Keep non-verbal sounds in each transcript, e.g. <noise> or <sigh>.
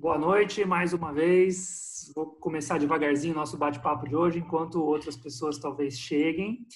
Boa noite mais uma vez. Vou começar devagarzinho o nosso bate-papo de hoje, enquanto outras pessoas talvez cheguem.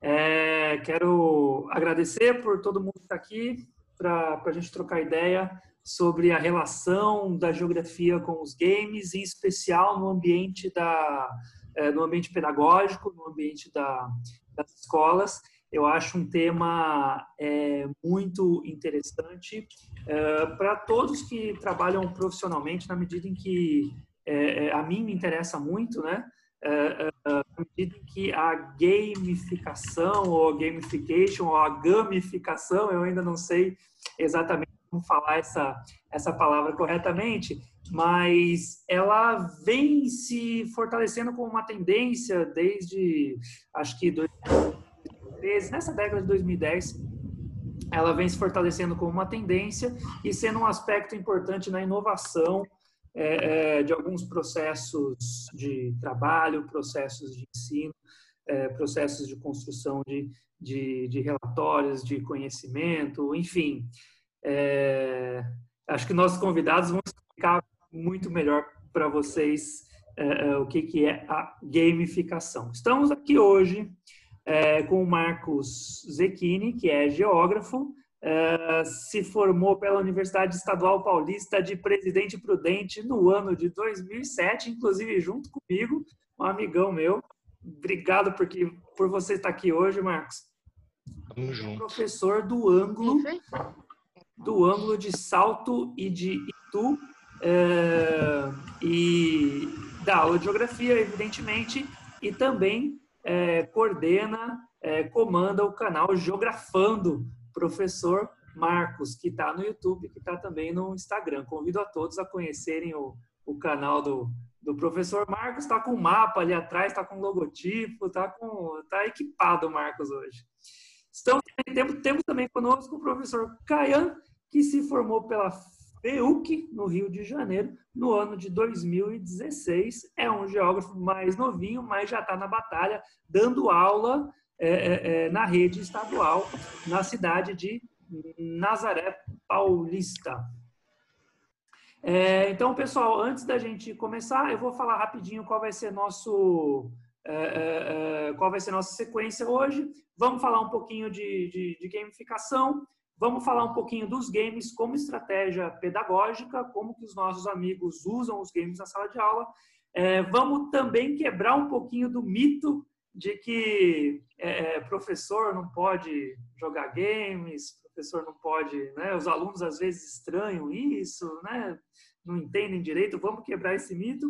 É, quero agradecer por todo mundo que está aqui para a gente trocar ideia sobre a relação da geografia com os games, em especial no ambiente da é, no ambiente pedagógico, no ambiente da, das escolas. Eu acho um tema é, muito interessante é, para todos que trabalham profissionalmente, na medida em que é, é a mim me interessa muito, né? É, é, na medida em que a gamificação ou gamification ou a gamificação, eu ainda não sei exatamente como falar essa, essa palavra corretamente, mas ela vem se fortalecendo como uma tendência desde, acho que 2013, nessa década de 2010, ela vem se fortalecendo como uma tendência e sendo um aspecto importante na inovação é, é, de alguns processos de trabalho, processos de ensino, é, processos de construção de, de, de, relatórios, de conhecimento, enfim. É, acho que nossos convidados vão explicar muito melhor para vocês é, é, o que, que é a gamificação. Estamos aqui hoje é, com o Marcos Zecchini, que é geógrafo, é, se formou pela Universidade Estadual Paulista de Presidente Prudente no ano de 2007, inclusive junto comigo, um amigão meu. Obrigado porque, por você estar aqui hoje, Marcos. Tamo junto. Professor do ângulo, do ângulo de Salto e de Itu, é, e da aula de geografia, evidentemente, e também é, coordena, é, comanda o canal Geografando, professor Marcos, que está no YouTube, que está também no Instagram. Convido a todos a conhecerem o, o canal do, do professor Marcos. Está com mapa ali atrás, está com logotipo, está com, tá equipado o Marcos hoje. Estamos, temos, temos também conosco o professor Caian, que se formou pela PEUC, no Rio de Janeiro, no ano de 2016. É um geógrafo mais novinho, mas já está na batalha, dando aula é, é, é, na rede estadual, na cidade de Nazaré Paulista. É, então, pessoal, antes da gente começar, eu vou falar rapidinho qual vai ser nosso é, é, qual vai ser nossa sequência hoje. Vamos falar um pouquinho de, de, de gamificação, Vamos falar um pouquinho dos games como estratégia pedagógica, como que os nossos amigos usam os games na sala de aula. É, vamos também quebrar um pouquinho do mito de que é, é professor não pode jogar games, professor não pode, né? Os alunos às vezes estranham isso, né? Não entendem direito. Vamos quebrar esse mito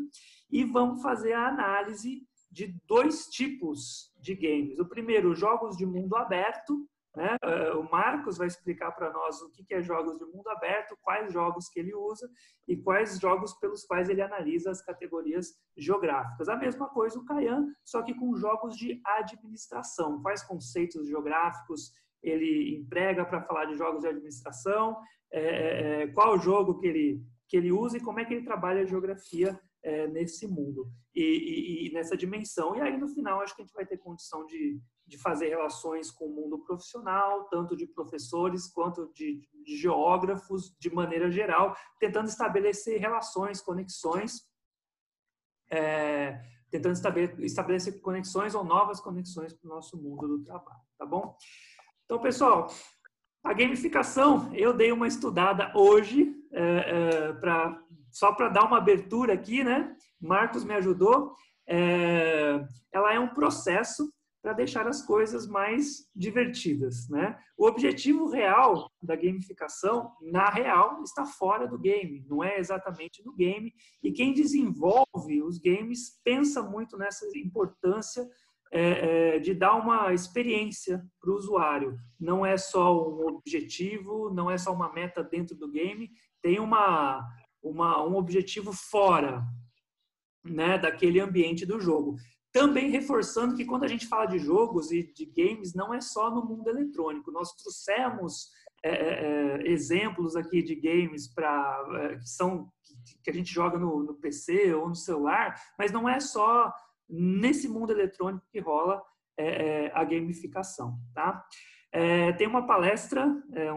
e vamos fazer a análise de dois tipos de games. O primeiro, jogos de mundo aberto, né? Eh, o Marcos vai explicar para nós o que é jogos de mundo aberto, quais jogos que ele usa e quais jogos pelos quais ele analisa as categorias geográficas. A mesma coisa o Caian, só que com jogos de administração. Quais conceitos geográficos ele emprega para falar de jogos de administração, é, é, qual jogo que ele, que ele usa e como é que ele trabalha a geografia é, nesse mundo e, e, e, nessa dimensão. E aí, no final, acho que a gente vai ter condição de, de fazer relações com o mundo profissional, tanto de professores quanto de, de geógrafos, de maneira geral, tentando estabelecer relações, conexões, é, tentando estabelecer conexões ou novas conexões para o nosso mundo do trabalho, tá bom? Então, pessoal, a gamificação, eu dei uma estudada hoje, é, é, pra, só para dar uma abertura aqui, né? Marcos me ajudou. É, ela é um processo para deixar as coisas mais divertidas, né? O objetivo real da gamificação, na real, está fora do game, não é exatamente no game. E quem desenvolve os games pensa muito nessa importância é, é, de dar uma experiência para o usuário. Não é só um objetivo, não é só uma meta dentro do game, tem uma, uma um objetivo fora né, daquele ambiente do jogo. Também reforçando que quando a gente fala de jogos e de games, não é só no mundo eletrônico. Nós trouxemos é, é, é exemplos aqui de games para é, que são que a gente joga no, no, PC ou no celular, mas não é só nesse mundo eletrônico que rola é, é, a gamificação, tá? tem uma palestra,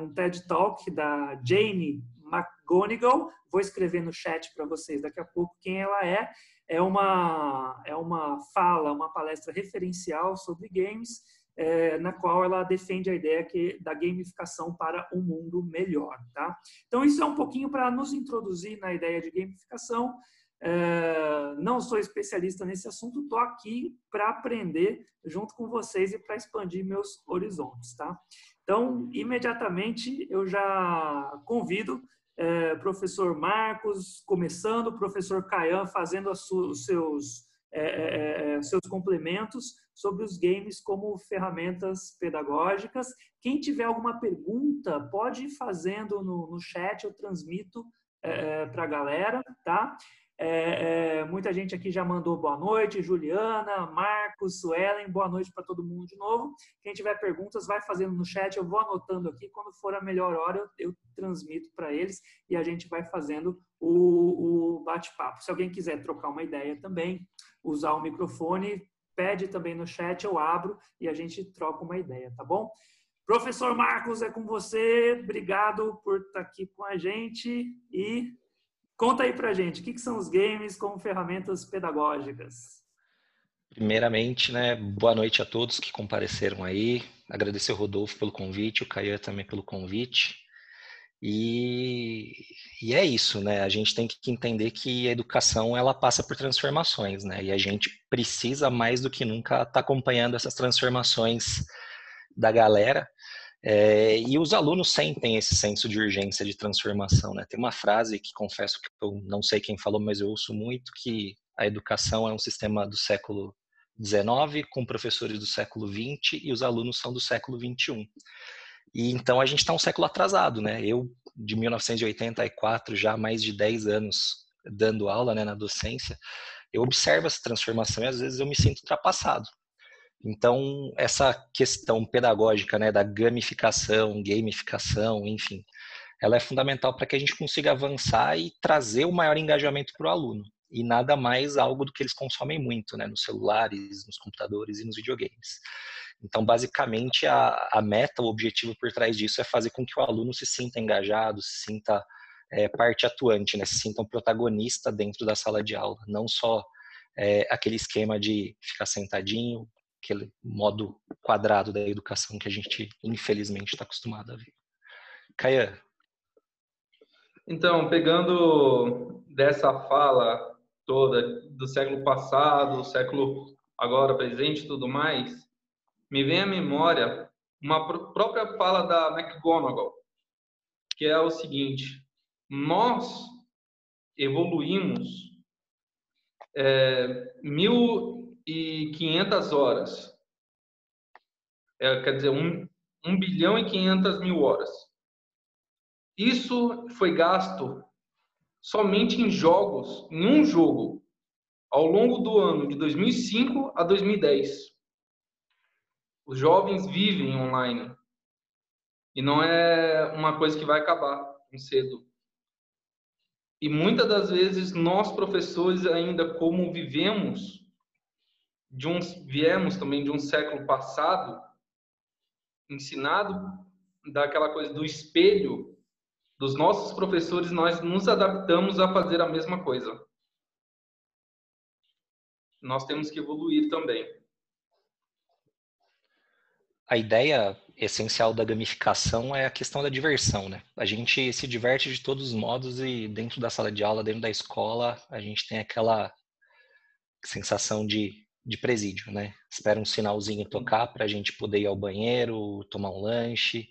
um TED Talk da Jane McGonigal. Vou escrever no chat para vocês daqui a pouco quem ela é. É uma, é uma fala, uma palestra referencial sobre games, é, na qual ela defende a ideia que, da gamificação para um mundo melhor. Tá? Então, isso é um pouquinho para nos introduzir na ideia de gamificação. É, não sou especialista nesse assunto, estou aqui para aprender junto com vocês e para expandir meus horizontes, tá? Então, imediatamente eu já convido é, professor Marcos começando, professor Caian fazendo os seus, é, é, seus complementos sobre os games como ferramentas pedagógicas. Quem tiver alguma pergunta, pode ir fazendo no, no chat, eu transmito para a galera, tá? É, é, muita gente aqui já mandou boa noite, Juliana, Marcos, Suelen, boa noite para todo mundo de novo. Quem tiver perguntas, vai fazendo no chat, eu vou anotando aqui. Quando for a melhor hora, eu, eu transmito para eles e a gente vai fazendo o, o bate-papo. Se alguém quiser trocar uma ideia também, usar o microfone, pede também no chat, eu abro e a gente troca uma ideia, tá bom? Professor Marcos, é com você. Obrigado por estar aqui com a gente e Conta aí pra gente, o que, que são os games como ferramentas pedagógicas? Primeiramente, né, boa noite a todos que compareceram aí. Agradecer o Rodolfo pelo convite, o Caian também pelo convite. E, e, é isso, né? A gente tem que entender que a educação ela passa por transformações, né? E a gente precisa mais do que nunca estar tá acompanhando essas transformações da galera. É, e os alunos sentem esse senso de urgência de transformação. Né? Tem uma frase que confesso que eu não sei quem falou, mas eu ouço muito, que a educação é um sistema do século XIX com professores do século XX e os alunos são do século XXI. E então a gente está um século atrasado, né? Eu, de 1984, já há mais de 10 anos dando aula né, na docência, eu observo essa transformação e às vezes eu me sinto ultrapassado. Então, essa questão pedagógica né, da gamificação, gamificação, enfim, ela é fundamental para que a gente consiga avançar e trazer o maior engajamento para o aluno. E nada mais algo do que eles consomem muito, né, nos celulares, nos computadores e nos videogames. Então, basicamente, a, a meta, o objetivo por trás disso é fazer com que o aluno se sinta engajado, se sinta é, parte atuante, né, se sinta um protagonista dentro da sala de aula, não só é, aquele esquema de ficar sentadinho, aquele modo quadrado da educação que a gente, infelizmente, está acostumado a ver. Caia. Então, pegando dessa fala toda do século passado, século agora presente e tudo mais, me vem à memória uma própria fala da McGonagall, que é o seguinte: nós evoluímos é, mil e 500 horas. É, quer dizer, 1, 1 bilhão e 500 mil horas. Isso foi gasto somente em jogos, em um jogo, ao longo do ano de 2005 a 2010. Os jovens vivem online. E não é uma coisa que vai acabar tão cedo. E muitas das vezes nós professores ainda como vivemos de um, viemos também de um século passado, ensinado daquela coisa do espelho dos nossos professores, nós nos adaptamos a fazer a mesma coisa. Nós temos que evoluir também. A ideia essencial da gamificação é a questão da diversão, né? A gente se diverte de todos os modos e dentro da sala de aula, dentro da escola, a gente tem aquela sensação de de presídio, né? Espera um sinalzinho tocar para a gente poder ir ao banheiro, tomar um lanche.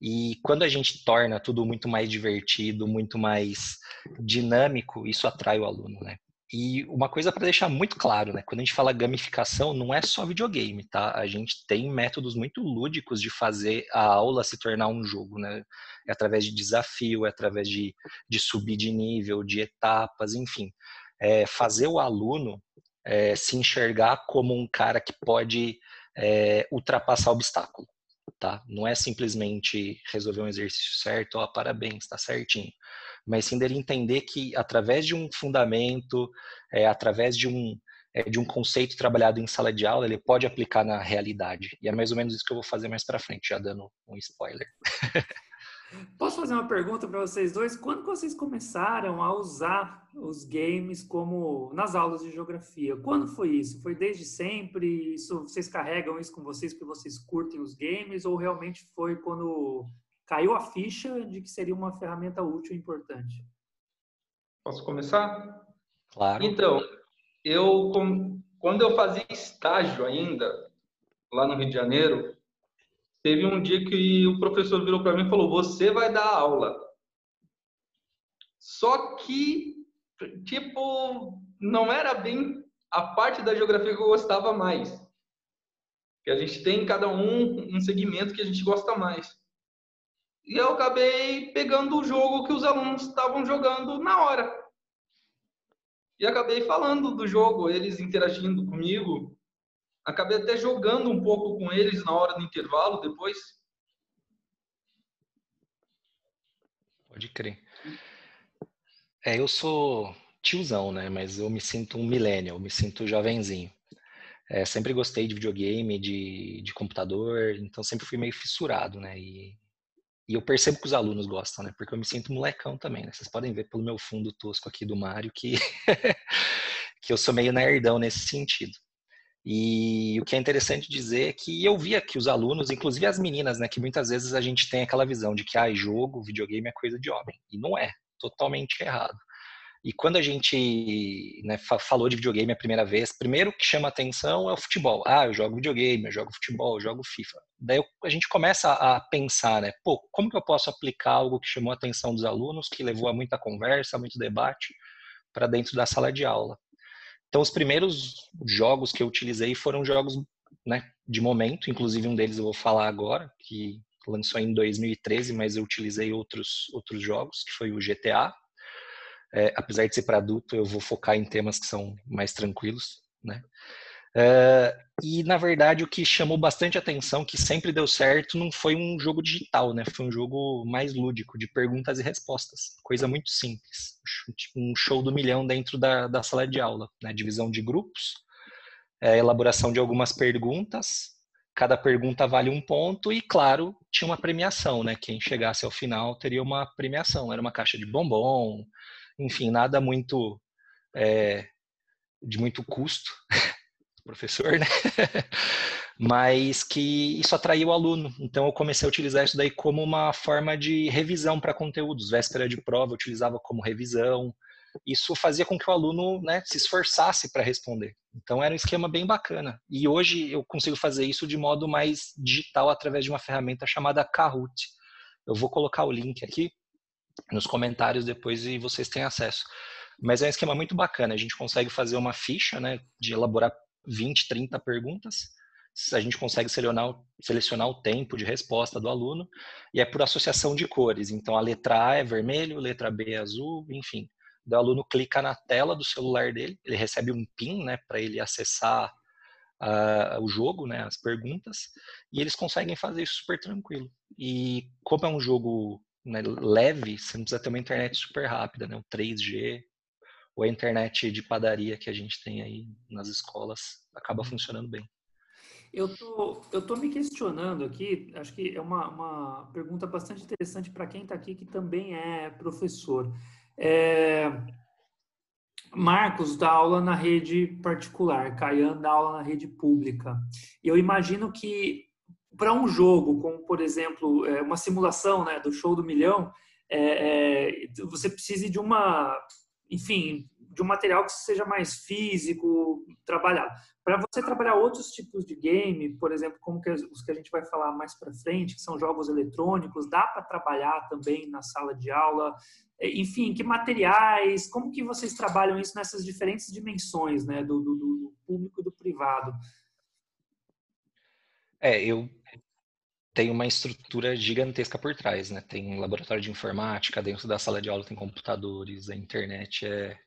E quando a gente torna tudo muito mais divertido, muito mais dinâmico, isso atrai o aluno, né? E uma coisa para deixar muito claro, né? Quando a gente fala gamificação, não é só videogame, tá? A gente tem métodos muito lúdicos de fazer a aula se tornar um jogo, né? É através de desafio, é através de, de subir de nível, de etapas, enfim. É fazer o aluno é, se enxergar como um cara que pode é, ultrapassar obstáculo. Tá? Não é simplesmente resolver um exercício certo, ó, parabéns, está certinho. Mas sim dele entender que através de um fundamento, é, através de um, de um conceito trabalhado em sala de aula, ele pode aplicar na realidade. E é mais ou menos isso que eu vou fazer mais para frente, já dando um spoiler. <laughs> Posso fazer uma pergunta para vocês dois? Quando vocês começaram a usar os games como nas aulas de geografia? Quando foi isso? Foi desde sempre? Isso vocês carregam isso com vocês porque vocês curtem os games ou realmente foi quando caiu a ficha de que seria uma ferramenta útil e importante? Posso começar? Claro. Então, eu quando eu fazia estágio ainda lá no Rio de Janeiro, teve um dia que o professor virou para mim e falou: "Você vai dar aula". Só que tipo não era bem a parte da geografia que eu gostava mais. Que a gente tem cada um um segmento que a gente gosta mais. E eu acabei pegando o jogo que os alunos estavam jogando na hora. E acabei falando do jogo, eles interagindo comigo. Acabei até jogando um pouco com eles na hora do intervalo depois. Pode crer. É, eu sou tiozão, né? Mas eu me sinto um millennial, me sinto jovenzinho. É, sempre gostei de videogame, de, de computador, então sempre fui meio fissurado, né? E e eu percebo que os alunos gostam, né? Porque eu me sinto molecão também, né? Vocês podem ver pelo meu fundo tosco aqui do Mário que, <laughs> que eu sou meio nerdão nesse sentido. E o que é interessante dizer é que eu via que os alunos, inclusive as meninas, né, que muitas vezes a gente tem aquela visão de que ah, jogo, videogame é coisa de homem. E não é, totalmente errado. E quando a gente né, falou de videogame a primeira vez, primeiro que chama atenção é o futebol. Ah, eu jogo videogame, eu jogo futebol, eu jogo FIFA. Daí a gente começa a pensar, né? Pô, como que eu posso aplicar algo que chamou a atenção dos alunos, que levou a muita conversa, muito debate, para dentro da sala de aula? Então, os primeiros jogos que eu utilizei foram jogos né, de momento, inclusive um deles eu vou falar agora, que lançou em 2013, mas eu utilizei outros, outros jogos, que foi o GTA, é, apesar de ser para adulto, eu vou focar em temas que são mais tranquilos, né? É, e na verdade o que chamou bastante atenção, que sempre deu certo, não foi um jogo digital, né? Foi um jogo mais lúdico, de perguntas e respostas, coisa muito simples, tipo um show do milhão dentro da, da sala de aula, né? Divisão de grupos, é, elaboração de algumas perguntas, cada pergunta vale um ponto e claro tinha uma premiação, né? Quem chegasse ao final teria uma premiação, era uma caixa de bombom enfim, nada muito é, de muito custo, <laughs> professor, né? <laughs> Mas que isso atraiu o aluno. Então eu comecei a utilizar isso daí como uma forma de revisão para conteúdos. Véspera de prova eu utilizava como revisão. Isso fazia com que o aluno né, se esforçasse para responder. Então era um esquema bem bacana. E hoje eu consigo fazer isso de modo mais digital através de uma ferramenta chamada Kahoot. Eu vou colocar o link aqui nos comentários depois e vocês têm acesso. Mas é um esquema muito bacana. A gente consegue fazer uma ficha, né, de elaborar 20, 30 perguntas. A gente consegue selecionar, selecionar o tempo de resposta do aluno e é por associação de cores. Então a letra A é vermelho, letra B é azul, enfim. O aluno clica na tela do celular dele, ele recebe um PIN, né, para ele acessar uh, o jogo, né, as perguntas, e eles conseguem fazer isso super tranquilo. E como é um jogo né, leve, você não precisa ter uma internet super rápida, né? O 3G ou a internet de padaria que a gente tem aí nas escolas acaba uhum. funcionando bem. Eu tô, eu tô me questionando aqui, acho que é uma, uma pergunta bastante interessante para quem está aqui que também é professor. É, Marcos dá aula na rede particular, Caian dá aula na rede pública. Eu imagino que para um jogo, como por exemplo é, uma simulação né, do show do milhão, é, é, você precisa de uma, enfim, de um material que seja mais físico, trabalhado. Para você trabalhar outros tipos de game, por exemplo, como que os que a gente vai falar mais para frente, que são jogos eletrônicos, dá para trabalhar também na sala de aula. É, enfim, que materiais, como que vocês trabalham isso nessas diferentes dimensões, né, do, do, do público e do privado? É, eu tem uma estrutura gigantesca por trás, né? Tem um laboratório de informática, dentro da sala de aula tem computadores, a internet é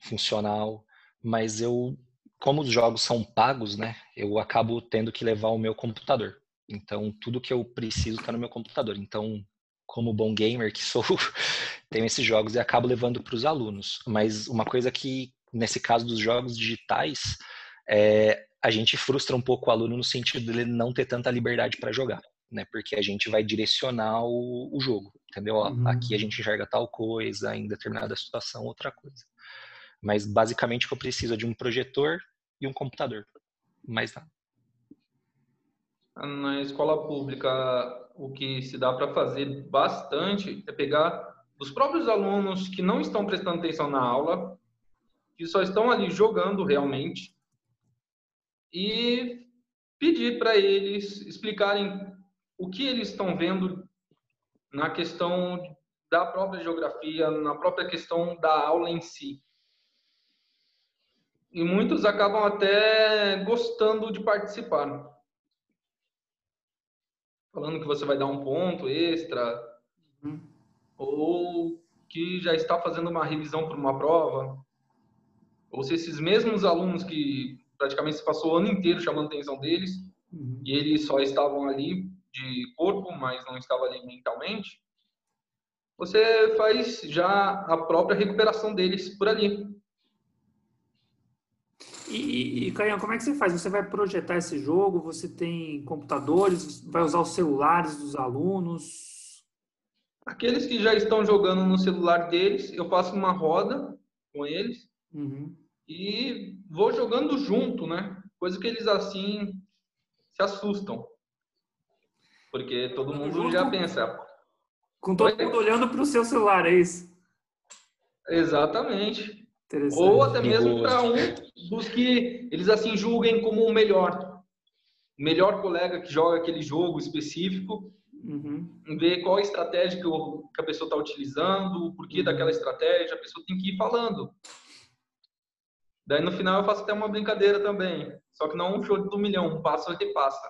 funcional, mas eu, como os jogos são pagos, né? Eu acabo tendo que levar o meu computador. Então, tudo que eu preciso está no meu computador. Então, como bom gamer que sou, <laughs> tenho esses jogos e acabo levando para os alunos. Mas uma coisa que, nesse caso dos jogos digitais, é, a gente frustra um pouco o aluno no sentido dele não ter tanta liberdade para jogar. né? Porque a gente vai direcionar o, o jogo, entendeu? Uhum. Aqui a gente enxerga tal coisa, em determinada situação outra coisa. Mas basicamente o que eu preciso é de um projetor e um computador, mais nada. Na escola pública, o que se dá para fazer bastante é pegar os próprios alunos que não estão prestando atenção na aula, que só estão ali jogando realmente, e pedir para eles explicarem o que eles estão vendo na questão da própria geografia, na própria questão da aula em si. E muitos acabam até gostando de participar. Falando que você vai dar um ponto extra, uhum. ou que já está fazendo uma revisão para uma prova, ou se esses mesmos alunos que praticamente se passou o ano inteiro chamando a atenção deles, uhum. e eles só estavam ali de corpo, mas não estava ali mentalmente, você faz já a própria recuperação deles por ali. E, e Caian, como é que você faz? Você vai projetar esse jogo? Você tem computadores? Vai usar os celulares dos alunos? Aqueles que já estão jogando no celular deles, eu faço uma roda com eles uhum. e vou jogando junto, né? Coisa que eles assim se assustam. Porque todo mundo já pensa. Com todo Oi? mundo olhando para o seu celular, é isso? Exatamente. Ou até mesmo para um dos que eles assim julguem como o melhor. O melhor colega que joga aquele jogo específico. Uhum. Ver qual a estratégia que, o, que a pessoa está utilizando, o porquê uhum. daquela estratégia, a pessoa tem que ir falando. Daí no final eu faço até uma brincadeira também. Só que não um show do milhão, um passo e repassa.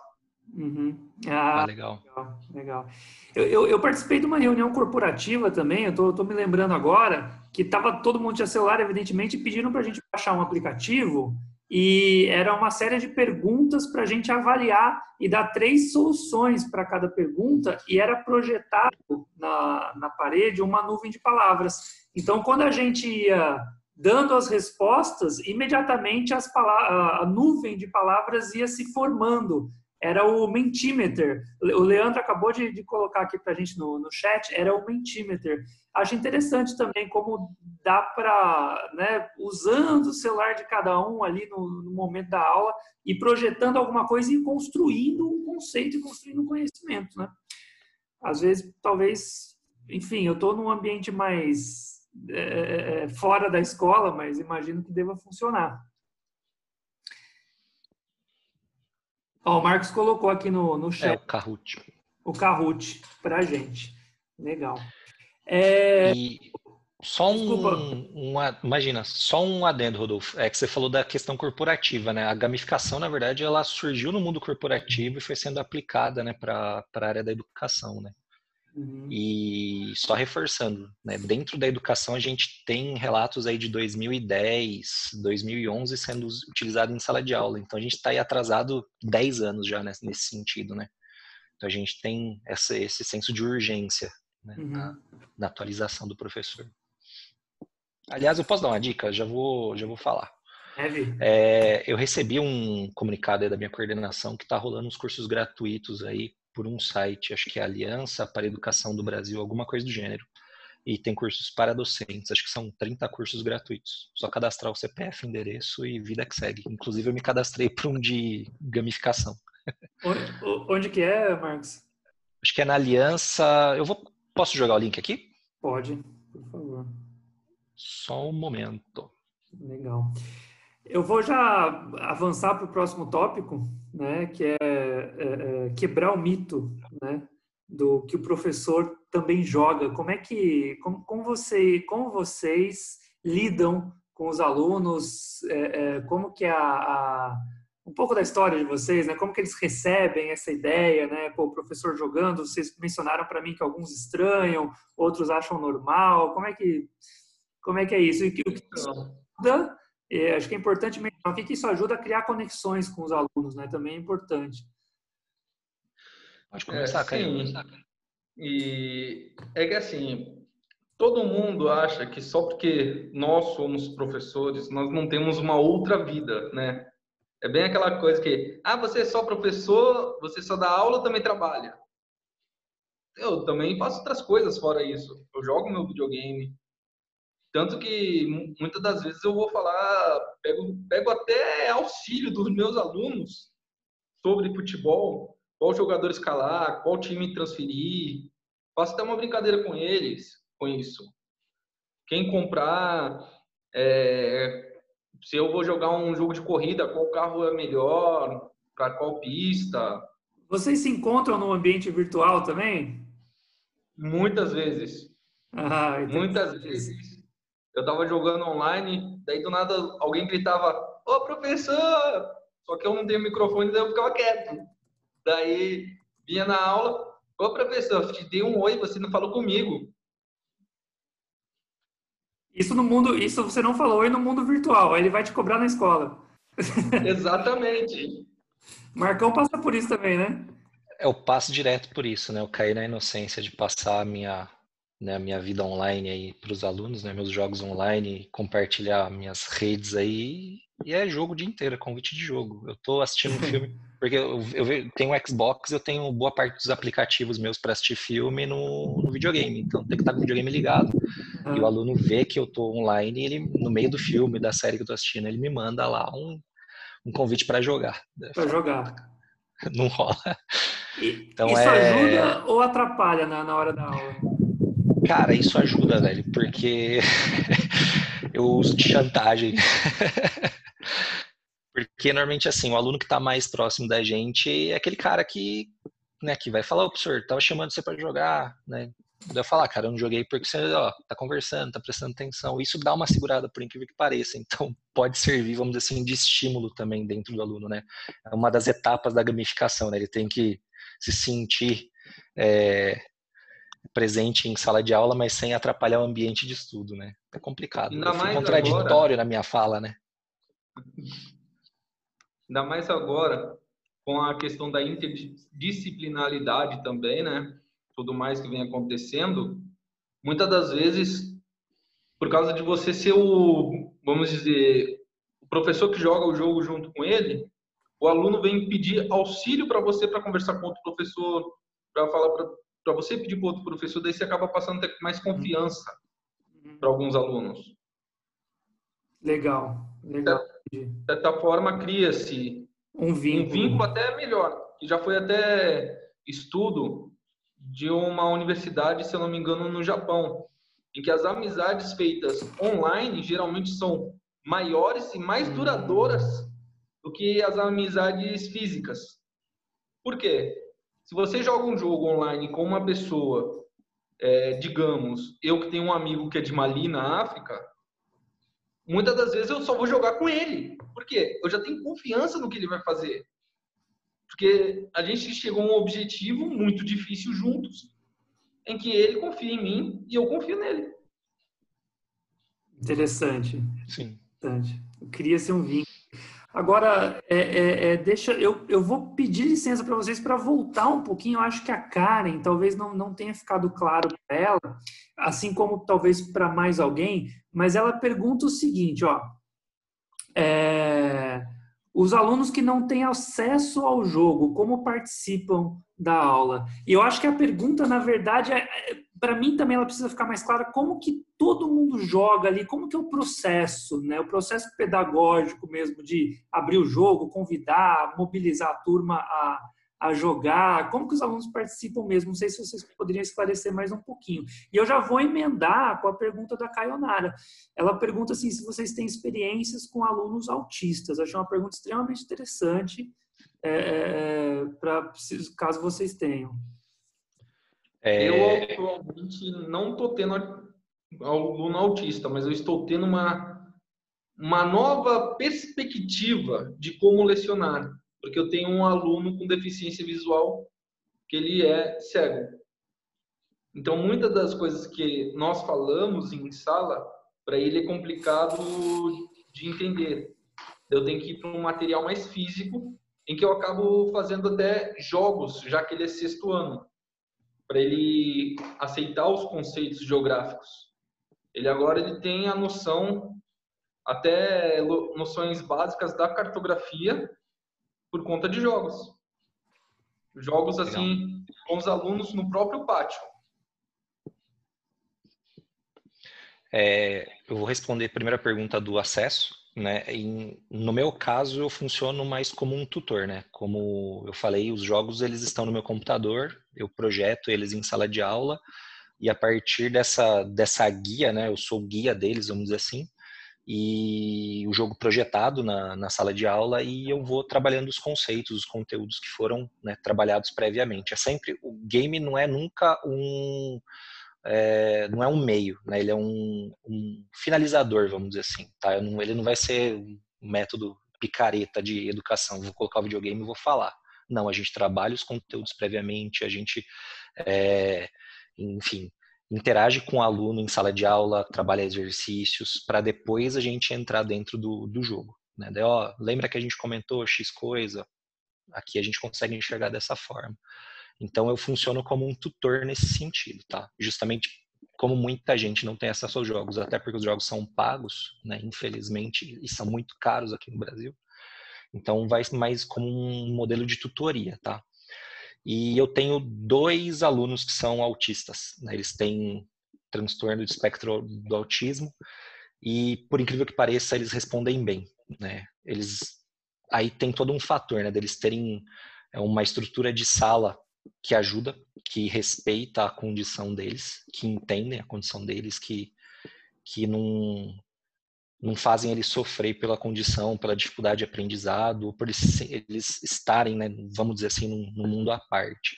Uhum. Ah, ah, legal. Legal. legal. Eu, eu, eu, participei de uma reunião corporativa também, eu tô, tô me lembrando agora, que tava todo mundo tinha celular, evidentemente, e pediram para a gente baixar um aplicativo e era uma série de perguntas para a gente avaliar e dar três soluções para cada pergunta e era projetado na, na parede uma nuvem de palavras. Então, quando a gente ia dando as respostas, imediatamente as a nuvem de palavras ia se formando era o Mentimeter. O Leandro acabou de, de colocar aqui para a gente no, no chat, era o Mentimeter. Acho interessante também como dá para, né, usando o celular de cada um ali no, no, momento da aula e projetando alguma coisa e construindo um conceito e construindo um conhecimento, né? Às vezes, talvez, enfim, eu estou num ambiente mais é, é, fora da escola, mas imagino que deva funcionar. Ó, o Marcos colocou aqui no, no chat. É o Kahoot. O Kahoot pra gente. Legal. É... E só um, imagina, só um adendo, Rodolfo. É que você falou da questão corporativa, né? A gamificação, na verdade, ela surgiu no mundo corporativo e foi sendo aplicada, né, para a área da educação, né? Uhum. E só reforçando, né, dentro da educação a gente tem relatos aí de 2010, 2011 sendo utilizado em sala de aula. Então a gente está aí atrasado 10 anos já nesse, nesse sentido, né? Então a gente tem essa, esse senso de urgência né, uhum. na, na, atualização do professor. Aliás, eu posso dar uma dica? Já vou, já vou falar. É, eu recebi um comunicado da minha coordenação que está rolando uns cursos gratuitos aí por um site, acho que é Aliança para a Educação do Brasil, alguma coisa do gênero. E tem cursos para docentes, acho que são 30 cursos gratuitos. Só cadastrar o CPF, endereço e vida que segue. Inclusive, eu me cadastrei para um de gamificação. Onde, onde que é, Marcos? Acho que é na Aliança. Eu vou. Posso jogar o link aqui? Pode, por favor. Só um momento. Legal. Eu vou já avançar para o próximo tópico, né, que é, é, é, quebrar o mito, né, do que o professor também joga. Como é que, como, como você, como vocês lidam com os alunos? É, é, como que a, a, um pouco da história de vocês, né? Como que eles recebem essa ideia, né? Pô, o professor jogando, vocês mencionaram para mim que alguns estranham, outros acham normal. Como é que, como é que é isso? E o que muda é, acho que é importante mencionar o que, isso ajuda a criar conexões com os alunos, né? Também é importante. Pode começar, é, sim. E é que assim, todo mundo acha que só porque nós somos professores, nós não temos uma outra vida, né? É bem aquela coisa que, ah, você é só professor, você só dá aula, também trabalha. eu também faço outras coisas fora isso. Eu jogo meu videogame. Tanto que muitas das vezes eu vou falar, pego, pego até auxílio dos meus alunos sobre futebol, qual jogador escalar, qual time transferir. Faço até uma brincadeira com eles com isso. Quem comprar, é, se eu vou jogar um jogo de corrida, qual carro é melhor, para qual pista. Vocês se encontram no ambiente virtual também? Muitas vezes. Ah, Muitas vezes. Eu estava jogando online, daí do nada alguém gritava: Ô professor! Só que eu não tenho microfone, daí eu ficava quieto. Daí vinha na aula: Ô professor, te dei um oi, você não falou comigo. Isso no mundo, isso você não falou oi no mundo virtual, aí ele vai te cobrar na escola. <laughs> Exatamente. Marcão passa por isso também, né? Eu passo direto por isso, né? Eu caí na inocência de passar a minha, né, a minha vida online aí para os alunos, né? Meus jogos online, compartilhar minhas redes aí. E é jogo o dia inteiro, é convite de jogo. Eu tô assistindo um filme, <laughs> porque eu, eu tenho um Xbox, eu tenho boa parte dos aplicativos meus para assistir filme no, no, videogame. Então tem que estar com o videogame ligado. Ah. E o aluno vê que eu tô online e ele, no meio do filme, da série que eu tô assistindo, ele me manda lá um, um convite para jogar. Para jogar. Não rola. Então, isso é... ajuda ou atrapalha na, na hora da aula? Cara, isso ajuda, velho, porque <laughs> eu uso de chantagem. <laughs> porque normalmente assim, o aluno que está mais próximo da gente é aquele cara que, né, que vai falar, o professor, tava chamando você para jogar, né? Eu falar, cara, eu não joguei porque você ó, tá conversando, tá prestando atenção. Isso dá uma segurada, por incrível que pareça. Então, <laughs> pode servir, vamos dizer assim, de estímulo também dentro do aluno, né? É uma das etapas da gamificação, né? Ele tem que se sentir é, presente em sala de aula, mas sem atrapalhar o ambiente de estudo, né? É complicado. Ainda Eu contraditório agora, na minha fala, né? <laughs> Ainda mais agora, com a questão da interdisciplinaridade também, né? Tudo mais que vem acontecendo, muitas das vezes, por causa de você ser o, vamos dizer, o professor que joga o jogo junto com ele, o aluno vem pedir auxílio para você para conversar com outro professor, para falar para você pedir para outro professor, daí você acaba passando a ter mais confiança uhum. para alguns alunos. Legal, legal. De certa forma, cria-se um vínculo. um vínculo até melhor, já foi até estudo de uma universidade, se eu não me engano, no Japão, em que as amizades feitas online geralmente são maiores e mais duradouras do que as amizades físicas. Por quê? Se você joga um jogo online com uma pessoa, é, digamos, eu que tenho um amigo que é de Mali, na África, muitas das vezes eu só vou jogar com ele. Por quê? Eu já tenho confiança no que ele vai fazer. Porque a gente chegou a um objetivo muito difícil juntos, em que ele confia em mim e eu confio nele. Interessante. Sim. Interessante. Cria-se um vínculo. Agora, é, é, é, deixa eu, eu vou pedir licença para vocês para voltar um pouquinho. Eu acho que a Karen talvez não, não tenha ficado claro para ela, assim como talvez para mais alguém, mas ela pergunta o seguinte: ó, é, os alunos que não têm acesso ao jogo, como participam da aula? E eu acho que a pergunta, na verdade, é, é para mim também ela precisa ficar mais clara como que todo mundo joga ali, como que é o processo, né? O processo pedagógico mesmo de abrir o jogo, convidar, mobilizar a turma a, a jogar, como que os alunos participam mesmo? Não sei se vocês poderiam esclarecer mais um pouquinho. E eu já vou emendar com a pergunta da Caionara. Ela pergunta assim, se vocês têm experiências com alunos autistas. Achei uma pergunta extremamente interessante, é, é, é para caso vocês tenham. É... Eu atualmente não estou tendo aluno autista, mas eu estou tendo uma, uma nova perspectiva de como lecionar, porque eu tenho um aluno com deficiência visual que ele é cego. Então, muitas das coisas que nós falamos em sala, para ele é complicado de entender. Eu tenho que ir para um material mais físico, em que eu acabo fazendo até jogos, já que ele é sexto ano para ele aceitar os conceitos geográficos. Ele agora ele tem a noção até noções básicas da cartografia por conta de jogos. Jogos assim Legal. com os alunos no próprio pátio. É, eu vou responder a primeira pergunta do acesso. Né? No meu caso, eu funciono mais como um tutor, né? Como eu falei, os jogos eles estão no meu computador, eu projeto eles em sala de aula e a partir dessa dessa guia, né? Eu sou guia deles, vamos dizer assim, e o jogo projetado na, na sala de aula e eu vou trabalhando os conceitos, os conteúdos que foram né, trabalhados previamente. É sempre o game não é nunca um é, não é um meio, né? ele é um, um, finalizador, vamos dizer assim. Tá? Não, ele não vai ser um método picareta de educação, vou colocar o videogame e vou falar. Não, a gente trabalha os conteúdos previamente, a gente, é, enfim, interage com o aluno em sala de aula, trabalha exercícios, para depois a gente entrar dentro do, do jogo. Né? Daí, ó, lembra que a gente comentou X coisa? Aqui a gente consegue enxergar dessa forma. Então eu funciono como um tutor nesse sentido, tá? Justamente como muita gente não tem acesso aos jogos, até porque os jogos são pagos, né? Infelizmente, e são muito caros aqui no Brasil. Então vai mais como um modelo de tutoria, tá? E eu tenho dois alunos que são autistas, né? Eles têm transtorno de espectro do autismo e por incrível que pareça eles respondem bem, né? Eles aí tem todo um fator, né? Deles terem é, uma estrutura de sala que ajuda, que respeita a condição deles, que entendem a condição deles, que, que não, não fazem eles sofrer pela condição, pela dificuldade de aprendizado, por eles, eles estarem, né, vamos dizer assim, num, num mundo à parte.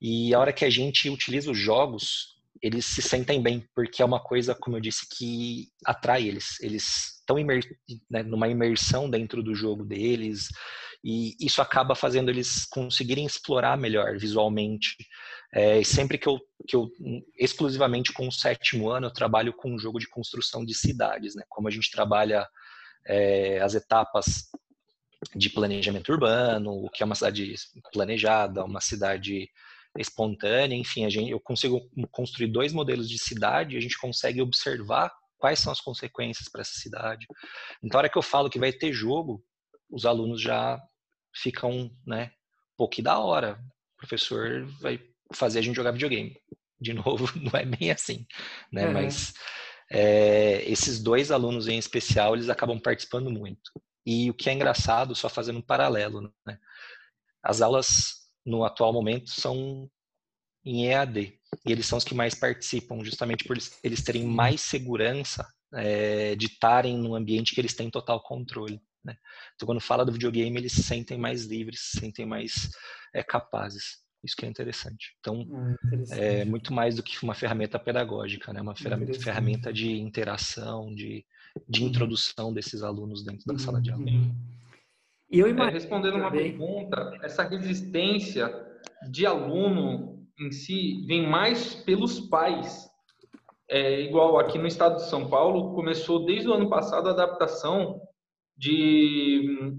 E a hora que a gente utiliza os jogos, eles se sentem bem, porque é uma coisa, como eu disse, que atrai eles. Eles estão imer né, numa imersão dentro do jogo deles, e isso acaba fazendo eles conseguirem explorar melhor visualmente. É, sempre que eu, que eu, exclusivamente com o sétimo ano, eu trabalho com um jogo de construção de cidades, né? Como a gente trabalha é, as etapas de planejamento urbano, o que é uma cidade planejada, uma cidade espontânea, enfim, gente, eu consigo construir dois modelos de cidade a gente consegue observar quais são as consequências para essa cidade. Então, a hora que eu falo que vai ter jogo, os alunos já ficam, né, pô, que da hora, o professor vai fazer a gente jogar videogame. De <laughs> novo, não é bem assim, né, uhum. mas é, esses dois alunos em especial, eles acabam participando muito. E o que é engraçado, só fazendo um paralelo, né, as aulas no atual momento são em EAD, e eles são os que mais participam, justamente por eles terem mais segurança é, de estarem num ambiente que eles têm total controle. Né? Então, quando fala do videogame, eles se sentem mais livres, se sentem mais é, capazes. Isso que é interessante. Então, ah, interessante. é muito mais do que uma ferramenta pedagógica, né? Uma ferramenta, ferramenta de interação, de, de uhum. introdução desses alunos dentro da uhum. sala de aula. E eu imagino, é, respondendo uma pergunta, essa resistência de aluno em si vem mais pelos pais. É, igual aqui no estado de São Paulo, começou desde o ano passado a adaptação de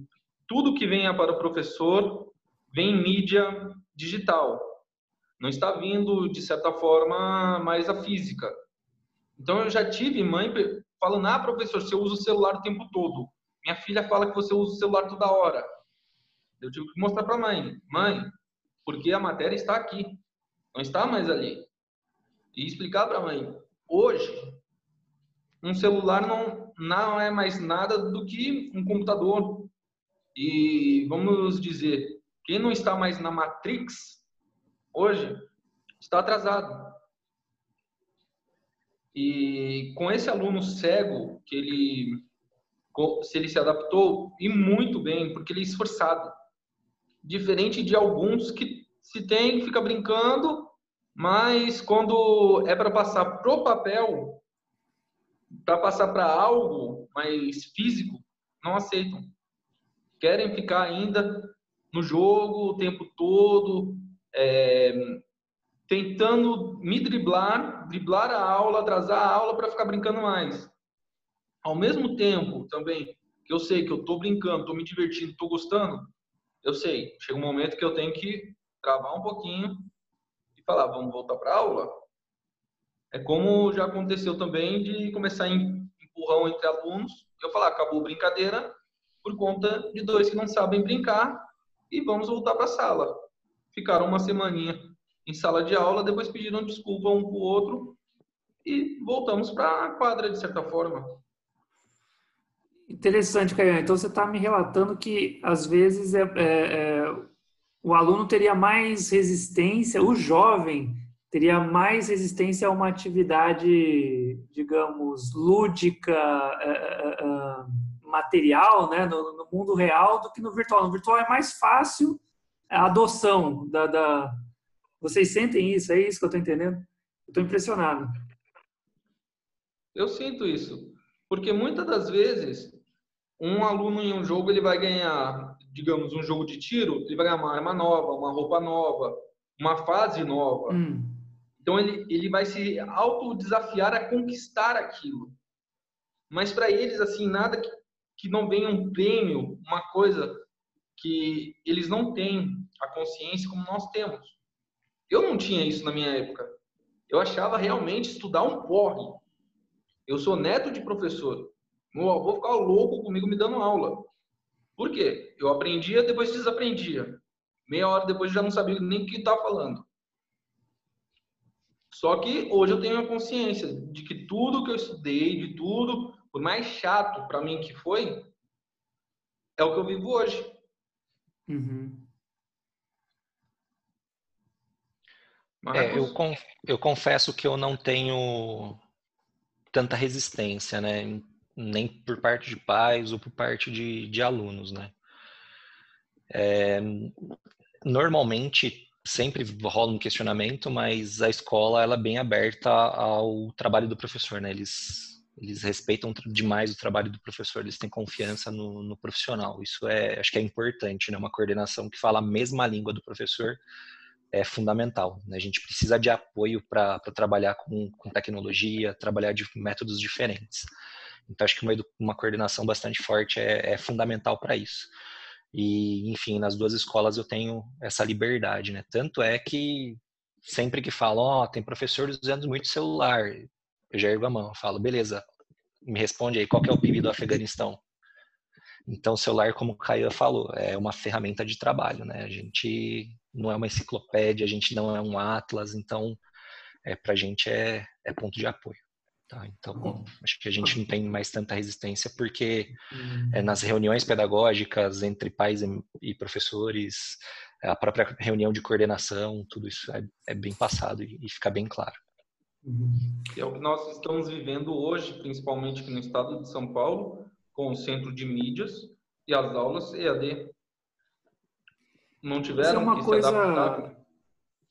tudo que venha para o professor vem em mídia digital. Não está vindo, de certa forma, mais a física. Então, eu já tive mãe falando, ah, professor, você usa o celular o tempo todo. Minha filha fala que você usa o celular toda hora. Eu tive que mostrar para a mãe, mãe, porque a matéria está aqui, não está mais ali. E explicar para a mãe, hoje, um celular não, não é mais nada do que um computador. E vamos dizer, quem não está mais na Matrix hoje está atrasado. E com esse aluno cego, que ele se ele se adaptou e muito bem, porque ele é esforçado. Diferente de alguns que se tem, fica brincando, mas quando é para passar pro papel, para passar para algo mais físico, não aceitam. Querem ficar ainda no jogo o tempo todo, é, tentando me driblar, driblar a aula, atrasar a aula para ficar brincando mais. Ao mesmo tempo, também, que eu sei que eu estou brincando, estou me divertindo, estou gostando, eu sei, chega um momento que eu tenho que travar um pouquinho e falar, vamos voltar para a aula? É como já aconteceu também de começar em empurrão entre alunos, eu falar, acabou brincadeira por conta de dois que não sabem brincar e vamos voltar para a sala. ficaram uma semaninha em sala de aula, depois pediram desculpa um para o outro e voltamos para a quadra, de certa forma. Interessante, Caio. Então você está me relatando que às vezes é, é, é, o aluno teria mais resistência, o jovem teria mais resistência a uma atividade, digamos, lúdica, é, é, é, material, né, no, no, mundo real, do que no virtual. No virtual é mais fácil a adoção da, da... Vocês sentem isso? É isso que eu estou entendendo? Estou impressionado. Eu sinto isso, porque muitas das vezes um aluno em um jogo ele vai ganhar, digamos, um jogo de tiro, ele vai ganhar uma arma nova, uma roupa nova, uma fase nova. Hum. Então ele, ele vai se autodesafiar a conquistar aquilo. Mas para eles, assim, nada que, que não venha um prêmio, uma coisa que eles não têm a consciência como nós temos. Eu não tinha isso na minha época. Eu achava realmente estudar um porre. Eu sou neto de professor. Meu avô ficava louco comigo me dando aula. Por quê? Eu aprendia, depois desaprendia. Meia hora depois já não sabia nem o que estava falando. Só que hoje eu tenho a consciência de que tudo que eu estudei, de tudo, por mais chato para mim que foi, é o que eu vivo hoje. Uhum. É, eu, eu confesso que eu não tenho tanta resistência, né? Nem por parte de pais ou por parte de, de alunos, né? É, normalmente sempre rola um questionamento, mas a escola ela é bem aberta ao trabalho do professor, né? Eles eles respeitam demais o trabalho do professor, eles têm confiança no, no profissional. Isso é, acho que é importante, né? Uma coordenação que fala a mesma língua do professor é fundamental. Né? A gente precisa de apoio para trabalhar com, com, tecnologia, trabalhar de métodos diferentes. Então, acho que uma, uma coordenação bastante forte é, é fundamental para isso. E, enfim, nas duas escolas eu tenho essa liberdade, né? Tanto é que sempre que falam, ó, oh, tem professor usando muito celular, eu já ergo a mão, falo, beleza, me responde aí, qual é o PIB do Afeganistão? Então, o celular, como o Caio falou, é uma ferramenta de trabalho, né? A gente não é uma enciclopédia, a gente não é um atlas, então, é, para a gente é, é ponto de apoio. Tá? Então, acho que a gente não tem mais tanta resistência, porque é, nas reuniões pedagógicas entre pais e professores, a própria reunião de coordenação, tudo isso é, é bem passado e, e fica bem claro. É o que nós estamos vivendo hoje, principalmente aqui no estado de São Paulo, com o centro de mídias e as aulas EAD. Não tiveram uma que coisa... se adaptar.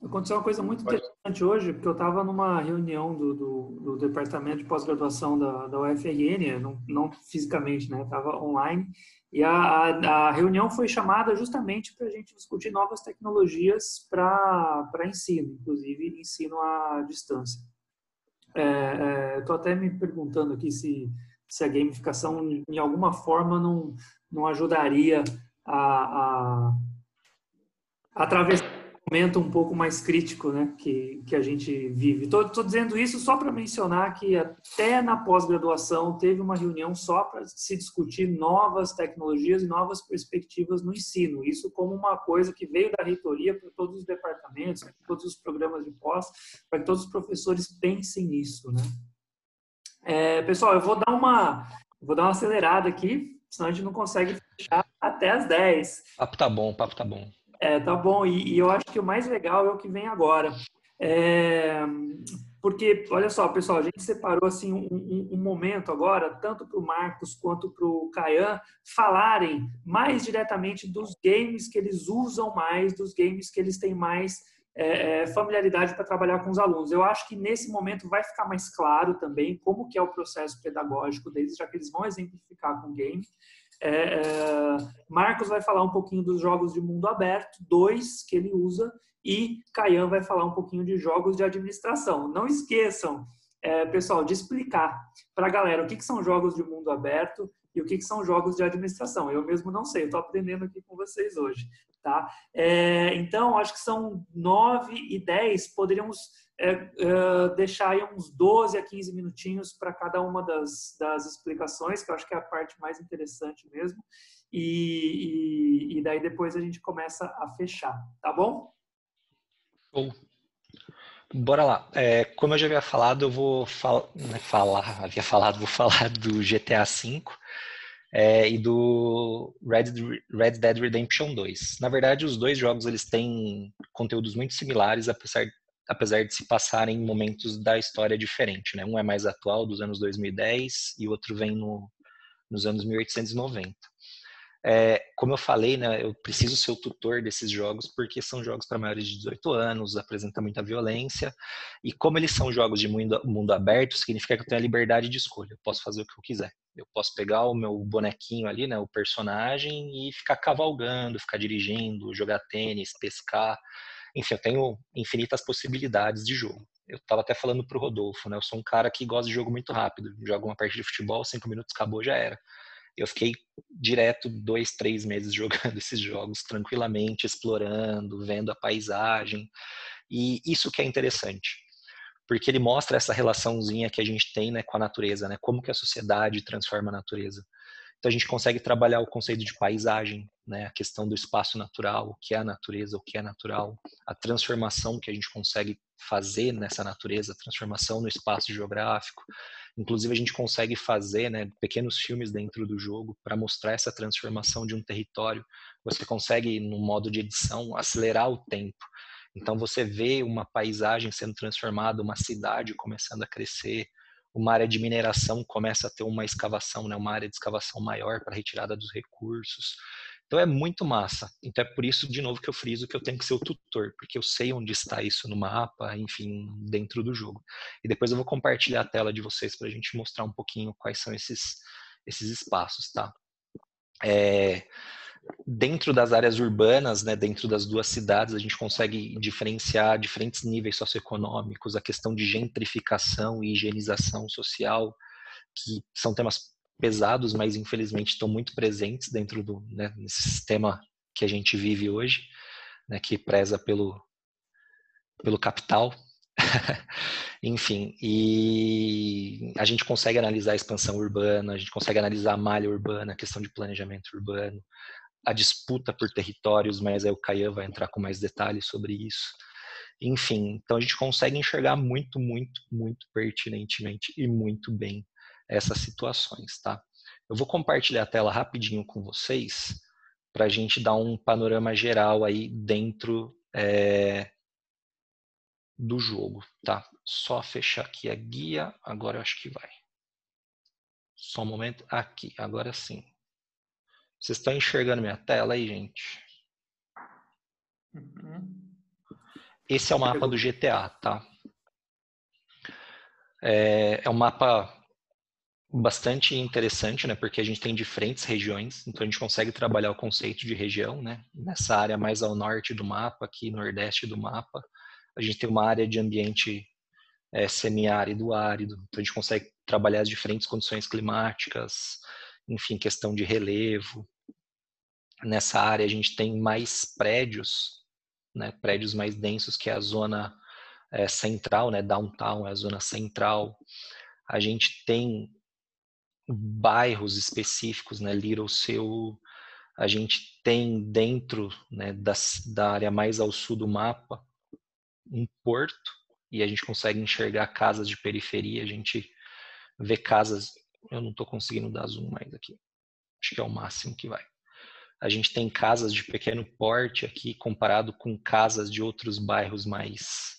Aconteceu uma coisa muito interessante hoje, porque eu estava numa reunião do, do, do, departamento de pós-graduação da, da UFRN, não, não fisicamente, né? Estava online. E a, a, a, reunião foi chamada justamente para a gente discutir novas tecnologias para ensino, inclusive ensino à distância. Estou é, é, até me perguntando aqui se, se a gamificação, em alguma forma, não, não ajudaria a, a, a atravessar momento um pouco mais crítico né, que, que a gente vive. Estou dizendo isso só para mencionar que até na pós-graduação teve uma reunião só para se discutir novas tecnologias e novas perspectivas no ensino. Isso como uma coisa que veio da reitoria para todos os departamentos, todos os programas de pós, para que todos os professores pensem nisso. Né? É, pessoal, eu vou dar uma vou dar uma acelerada aqui, senão a gente não consegue fechar até as 10. O papo tá bom, papo tá bom. É, tá bom. E, e, eu acho que o mais legal é o que vem agora. É, porque, olha só, pessoal, a gente separou assim um, um, um momento agora, tanto para o Marcos quanto para o Caian, falarem mais diretamente dos games que eles usam mais, dos games que eles têm mais é, é familiaridade para trabalhar com os alunos. Eu acho que nesse momento vai ficar mais claro também como que é o processo pedagógico deles, já que eles vão exemplificar com game. É, é, Marcos vai falar um pouquinho dos jogos de mundo aberto, dois que ele usa, e Caian vai falar um pouquinho de jogos de administração. Não esqueçam, é, pessoal, de explicar para a galera o que, que, são jogos de mundo aberto e o que, que são jogos de administração. Eu mesmo não sei, estou aprendendo aqui com vocês hoje. Tá? É, então, acho que são nove e dez, poderíamos é, é, deixar aí uns 12 a 15 minutinhos para cada uma das, das explicações, que eu acho que é a parte mais interessante mesmo. E, e, e, daí depois a gente começa a fechar, tá bom? Show. Bora lá. É, como eu já havia falado, eu vou fal né, falar, havia falado, vou falar do GTA V é, e do Red, Red Dead Redemption 2. Na verdade, os dois jogos eles têm conteúdos muito similares, apesar, apesar de se passarem em momentos da história diferente. Né? Um é mais atual, dos anos 2010, e o outro vem no, nos anos 1890. É, como eu falei, né, eu preciso ser o tutor desses jogos porque são jogos para maiores de 18 anos, apresentam muita violência. E como eles são jogos de mundo, mundo aberto, significa que eu tenho a liberdade de escolha. Eu posso fazer o que eu quiser. Eu posso pegar o meu bonequinho ali, né, o personagem, e ficar cavalgando, ficar dirigindo, jogar tênis, pescar. Enfim, eu tenho infinitas possibilidades de jogo. Eu estava até falando para o Rodolfo, né? Eu sou um cara que gosta de jogo muito rápido. Joga uma partida de futebol, cinco minutos, acabou, já era. Eu fiquei direto dois, três meses <laughs> jogando esses jogos tranquilamente, explorando, vendo a paisagem. E isso que é interessante, porque ele mostra essa relaçãozinha que a gente tem né, com a natureza, né? Como que a sociedade transforma a natureza. Então a gente consegue trabalhar o conceito de paisagem, né? A questão do espaço natural, o que é a natureza, o que é natural, a transformação que a gente consegue fazer nessa natureza, a transformação no espaço geográfico. Inclusive, a gente consegue fazer né, pequenos filmes dentro do jogo para mostrar essa transformação de um território. Você consegue, no modo de edição, acelerar o tempo. Então, você vê uma paisagem sendo transformada, uma cidade começando a crescer, uma área de mineração começa a ter uma escavação, né, uma área de escavação maior para retirada dos recursos. Então é muito massa. Então é por isso, de novo, que eu friso que eu tenho que ser o tutor, porque eu sei onde está isso no mapa, enfim, dentro do jogo. E depois eu vou compartilhar a tela de vocês para a gente mostrar um pouquinho quais são esses, esses espaços, tá? É, dentro das áreas urbanas, né, dentro das duas cidades, a gente consegue diferenciar diferentes níveis socioeconômicos, a questão de gentrificação e higienização social, que são temas pesados, mas infelizmente estão muito presentes dentro do né, sistema que a gente vive hoje, né, que preza pelo pelo capital. <laughs> Enfim, e a gente consegue analisar a expansão urbana, a gente consegue analisar a malha urbana, a questão de planejamento urbano, a disputa por territórios, mas aí o Caian vai entrar com mais detalhes sobre isso. Enfim, então a gente consegue enxergar muito, muito, muito pertinentemente e muito bem essas situações, tá? Eu vou compartilhar a tela rapidinho com vocês para a gente dar um panorama geral aí dentro é, do jogo, tá? Só fechar aqui a guia, agora eu acho que vai. Só um momento, aqui, agora sim. Vocês estão enxergando minha tela aí, gente? Uhum. Esse é o mapa do GTA, tá? É, é um mapa bastante interessante, né? Porque a gente tem diferentes regiões, então a gente consegue trabalhar o conceito de região, né? Nessa área mais ao norte do mapa, aqui nordeste do mapa, a gente tem uma área de ambiente é, semiárido, árido, então a gente consegue trabalhar as diferentes condições climáticas, enfim, questão de relevo. Nessa área a gente tem mais prédios, né? Prédios mais densos que é a zona é, central, né? Downtown é a zona central. A gente tem bairros específicos, né? Little Seu, a gente tem dentro né, das, da área mais ao sul do mapa um porto e a gente consegue enxergar casas de periferia, a gente vê casas, eu não estou conseguindo dar zoom mais aqui, acho que é o máximo que vai. A gente tem casas de pequeno porte aqui comparado com casas de outros bairros mais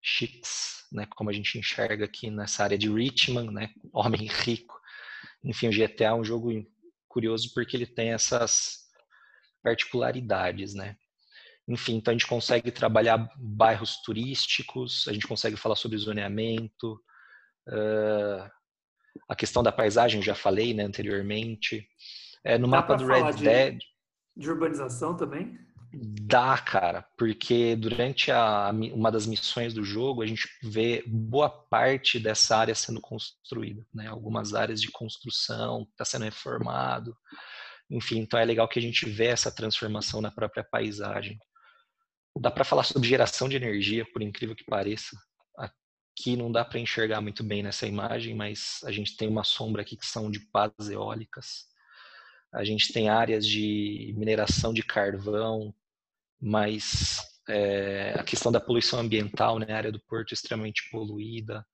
chiques, né, como a gente enxerga aqui nessa área de Richmond, né, homem rico, enfim, o GTA é um jogo curioso porque ele tem essas particularidades, né? Enfim, então a gente consegue trabalhar bairros turísticos, a gente consegue falar sobre zoneamento, uh, a questão da paisagem, já falei né, anteriormente. É, no Dá mapa do Red Dead. De urbanização também? Dá, cara, porque durante a, uma das missões do jogo a gente vê boa parte dessa área sendo construída, né? Algumas áreas de construção está sendo reformado, enfim, então é legal que a gente vê essa transformação na própria paisagem. Dá para falar sobre geração de energia, por incrível que pareça. Aqui não dá para enxergar muito bem nessa imagem, mas a gente tem uma sombra aqui que são de pás eólicas. A gente tem áreas de mineração de carvão, mas é, a questão da poluição ambiental, né? A área do porto extremamente poluída,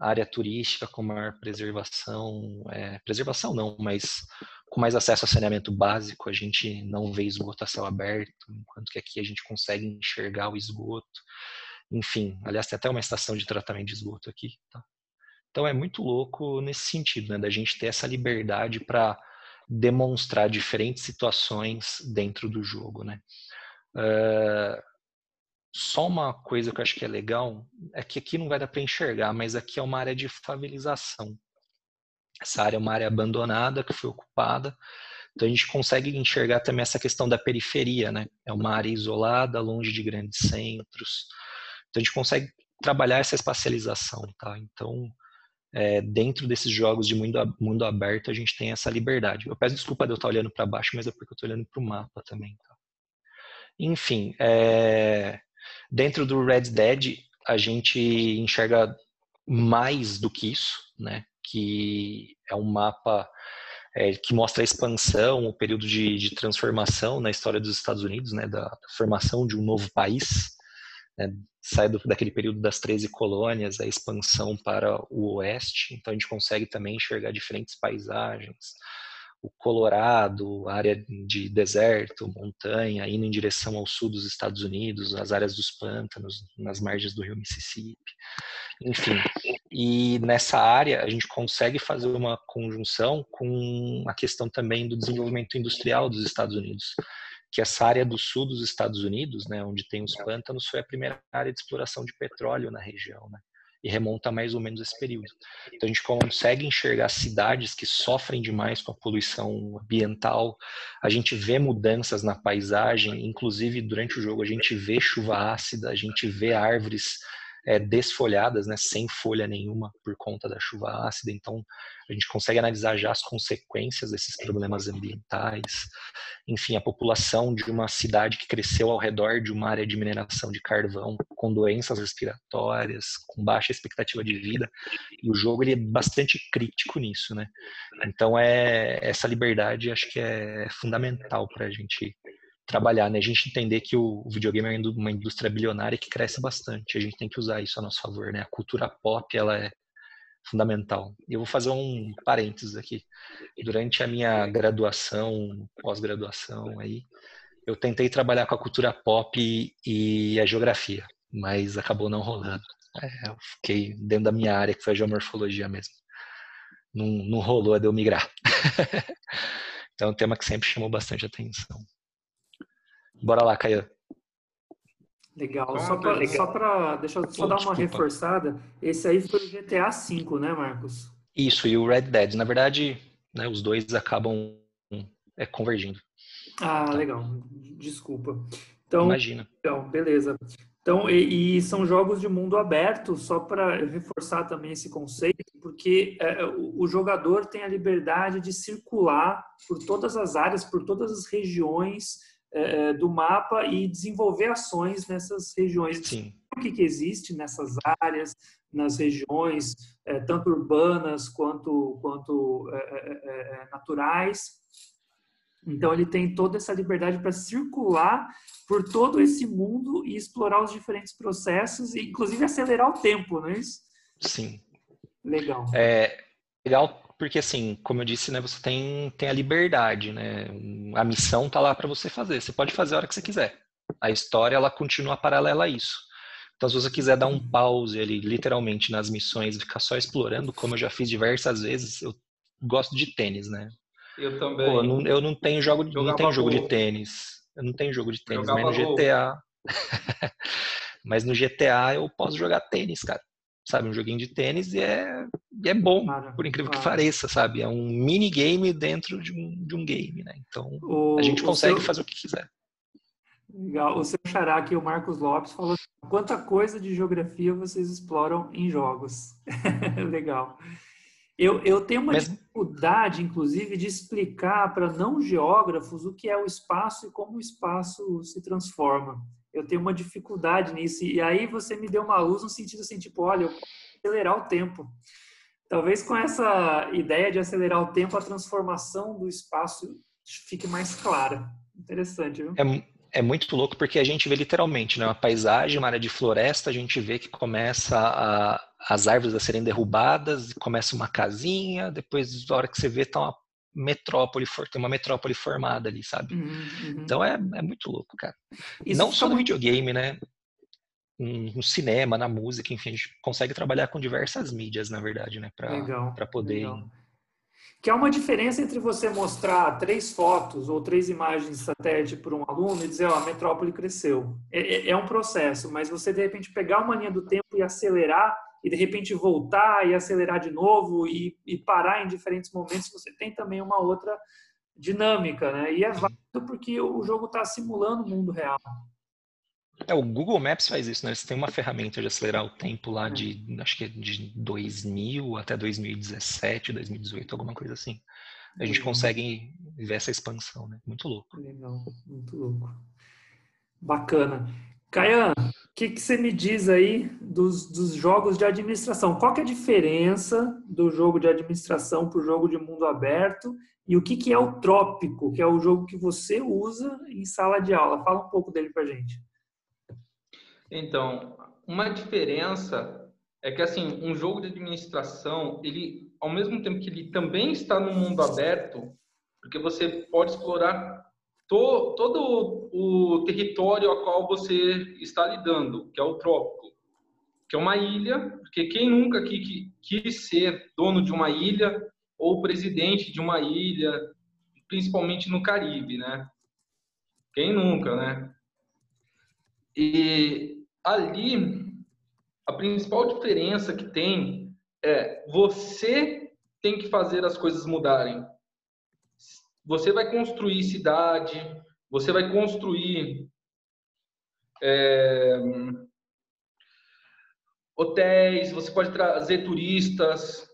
área turística com maior preservação, é, preservação não, mas com mais acesso a saneamento básico, a gente não vê esgoto a céu aberto, enquanto que aqui a gente consegue enxergar o esgoto. Enfim, aliás, tem até uma estação de tratamento de esgoto aqui. Tá? Então é muito louco nesse sentido, né, da gente ter essa liberdade para demonstrar diferentes situações dentro do jogo, né. Uh, só uma coisa que eu acho que é legal é que aqui não vai dar para enxergar, mas aqui é uma área de favelização. Essa área é uma área abandonada que foi ocupada, então a gente consegue enxergar também essa questão da periferia, né? É uma área isolada, longe de grandes centros. Então a gente consegue trabalhar essa espacialização, tá? Então é, dentro desses jogos de mundo, mundo aberto, a gente tem essa liberdade. Eu peço desculpa de eu estar olhando para baixo, mas é porque eu estou olhando para o mapa também. Tá? Enfim, é, dentro do Red Dead, a gente enxerga mais do que isso, né? que é um mapa é, que mostra a expansão, o período de, de, transformação na história dos Estados Unidos, né? da formação de um novo país né, sai do, daquele período das 13 colônias, a expansão para o oeste, então a gente consegue também enxergar diferentes paisagens, o Colorado, área de deserto, montanha, indo em direção ao sul dos Estados Unidos, as áreas dos pântanos, nas margens do rio Mississippi, enfim. E nessa área a gente consegue fazer uma conjunção com a questão também do desenvolvimento industrial dos Estados Unidos que essa área do sul dos Estados Unidos, né, onde tem os pântanos, foi a primeira área de exploração de petróleo na região, né, e remonta mais ou menos esse período. Então a gente consegue enxergar cidades que sofrem demais com a poluição ambiental, a gente vê mudanças na paisagem, inclusive durante o jogo a gente vê chuva ácida, a gente vê árvores é, desfolhadas, né, sem folha nenhuma por conta da chuva ácida. Então, a gente consegue analisar já as consequências desses problemas ambientais. Enfim, a população de uma cidade que cresceu ao redor de uma área de mineração de carvão, com doenças respiratórias, com baixa expectativa de vida. E o jogo ele é bastante crítico nisso, né? Então, é essa liberdade acho que é fundamental para a gente trabalhar, né? A gente entender que o videogame é uma indústria bilionária que cresce bastante. A gente tem que usar isso a nosso favor, né? A cultura pop, ela é fundamental. Eu vou fazer um parênteses aqui. Durante a minha graduação, pós-graduação aí, eu tentei trabalhar com a cultura pop e a geografia, mas acabou não rolando. É, eu fiquei dentro da minha área, que foi a geomorfologia mesmo. Não, não rolou de eu migrar. <laughs> então é um tema que sempre chamou bastante atenção. Bora lá, Caio. Legal. Só para, só para, deixa eu só dar uma reforçada. Esse aí foi o GTA V, né, Marcos? Isso, e o Red Dead. Na verdade, né, os dois acabam é, convergindo. Ah, tá. legal. Desculpa. Então, Imagina. Então, beleza. Então, e, e são jogos de mundo aberto, só para reforçar também esse conceito, porque é, o, o jogador tem a liberdade de circular por todas as áreas, por todas as regiões é, é, do mapa e desenvolver ações nessas regiões. Sim. O que, que existe nessas áreas, nas regiões, é, tanto urbanas quanto, quanto é, é, é naturais. Então, ele tem toda essa liberdade para circular por todo esse mundo e explorar os diferentes processos, e inclusive acelerar o tempo, não é isso? Sim. Legal. É legal porque assim, como eu disse, né, você tem, tem a liberdade, né? A missão tá lá para você fazer. Você pode fazer a hora que você quiser. A história ela continua paralela a isso. Então, se você quiser dar um pause ali, literalmente nas missões, e ficar só explorando, como eu já fiz diversas vezes, eu gosto de tênis, né? Eu também. Pô, eu, não, eu não tenho jogo, não tenho jogo de tênis. Eu não tenho jogo de tênis, Jogava mas no GTA. <laughs> mas no GTA eu posso jogar tênis, cara sabe? Um joguinho de tênis e é, e é bom, claro, por incrível claro. que pareça, sabe? É um mini game dentro de um, de um game, né? Então, o, a gente consegue seu... fazer o que quiser. Legal. O seu xará aqui, o Marcos Lopes, falou quanta coisa de geografia vocês exploram em jogos. <laughs> Legal. Eu, eu tenho uma Mas... dificuldade, inclusive, de explicar para não geógrafos o que é o espaço e como o espaço se transforma eu tenho uma dificuldade nisso. E aí você me deu uma luz no sentido assim, tipo, olha, eu posso acelerar o tempo. Talvez com essa ideia de acelerar o tempo, a transformação do espaço fique mais clara. Interessante, viu? É, é muito louco porque a gente vê literalmente, né, uma paisagem, uma área de floresta, a gente vê que começa a, as árvores a serem derrubadas, começa uma casinha, depois na hora que você vê tá uma metrópole, tem uma metrópole formada ali, sabe? Uhum, uhum. Então é, é muito louco, cara. Isso Não só no videogame, né? No cinema, na música, enfim, a gente consegue trabalhar com diversas mídias, na verdade, né? Para poder legal que é uma diferença entre você mostrar três fotos ou três imagens de satélite para um aluno e dizer, ó, a metrópole cresceu. É, é, é, um processo, mas você de repente pegar uma linha do tempo e acelerar e de repente voltar e acelerar de novo e, e parar em diferentes momentos, você tem também uma outra dinâmica, né? E é válido porque o jogo está simulando o mundo real. É, o Google Maps faz isso, né? Eles têm uma ferramenta de acelerar o tempo lá de, acho que é de 2000 até 2017, 2018, alguma coisa assim. A gente consegue ver essa expansão, né? Muito louco. Legal, muito louco. Bacana. Caian, o que, que você me diz aí dos, dos jogos de administração? Qual é a diferença do jogo de administração para o jogo de mundo aberto? E o que, que é o trópico, que é o jogo que você usa em sala de aula? Fala um pouco dele para gente. Então, uma diferença é que assim, um jogo de administração, ele ao mesmo tempo que ele também está no mundo aberto, porque você pode explorar to, todo o território a qual você está lidando, que é o trópico, que é uma ilha, porque quem nunca aqui quis ser dono de uma ilha ou presidente de uma ilha, principalmente no Caribe, né? Quem nunca, né? E ali a principal diferença que tem é você tem que fazer as coisas mudarem. Você vai construir cidade, você vai construir é, hotéis, você pode trazer turistas,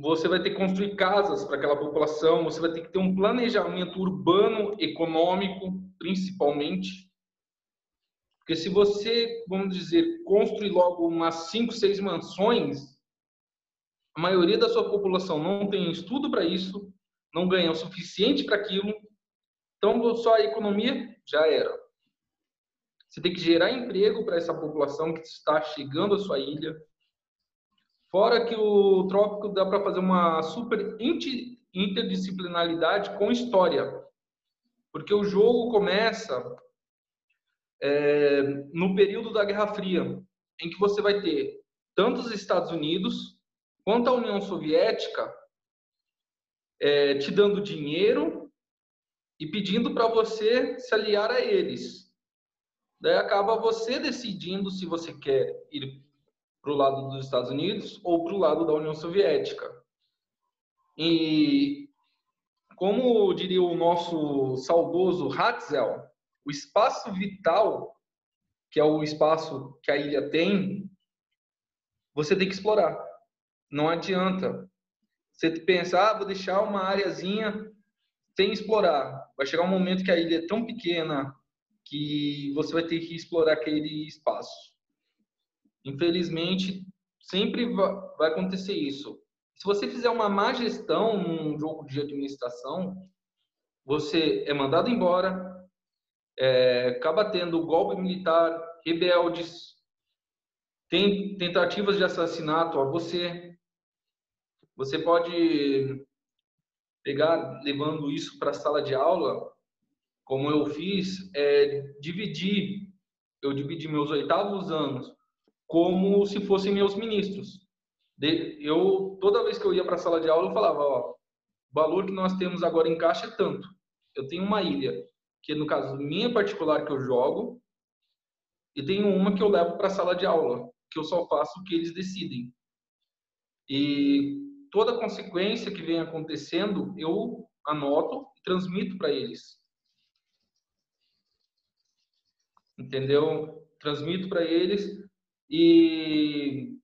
você vai ter que construir casas para aquela população, você vai ter que ter um planejamento urbano, econômico, principalmente. Porque se você, vamos dizer, construir logo umas 5, 6 mansões, a maioria da sua população não tem estudo para isso, não ganha o suficiente para aquilo, então sua economia já era. Você tem que gerar emprego para essa população que está chegando à sua ilha. Fora que o trópico dá para fazer uma super interdisciplinaridade com história. Porque o jogo começa é, no período da Guerra Fria, em que você vai ter tanto os Estados Unidos quanto a União Soviética é, te dando dinheiro e pedindo para você se aliar a eles. Daí acaba você decidindo se você quer ir para o lado dos Estados Unidos ou para o lado da União Soviética. E como diria o nosso saudoso Hatzel, o espaço vital, que é o espaço que a ilha tem, você tem que explorar. Não adianta. Você pensa, ah, vou deixar uma areazinha sem explorar. Vai chegar um momento que a ilha é tão pequena que você vai ter que explorar aquele espaço. Infelizmente, sempre vai acontecer isso. Se você fizer uma má gestão num jogo de administração, você é mandado embora, é, acaba tendo golpe militar, rebeldes, tem tentativas de assassinato a você. Você pode pegar, levando isso para a sala de aula, como eu fiz, é, dividir, eu dividi meus oitavos anos como se fossem meus ministros. Eu, toda vez que eu ia para a sala de aula, eu falava, ó, o valor que nós temos agora em caixa é tanto. Eu tenho uma ilha que no caso minha particular que eu jogo, e tenho uma que eu levo para a sala de aula, que eu só faço o que eles decidem. E toda consequência que vem acontecendo, eu anoto e transmito para eles. Entendeu? Transmito para eles e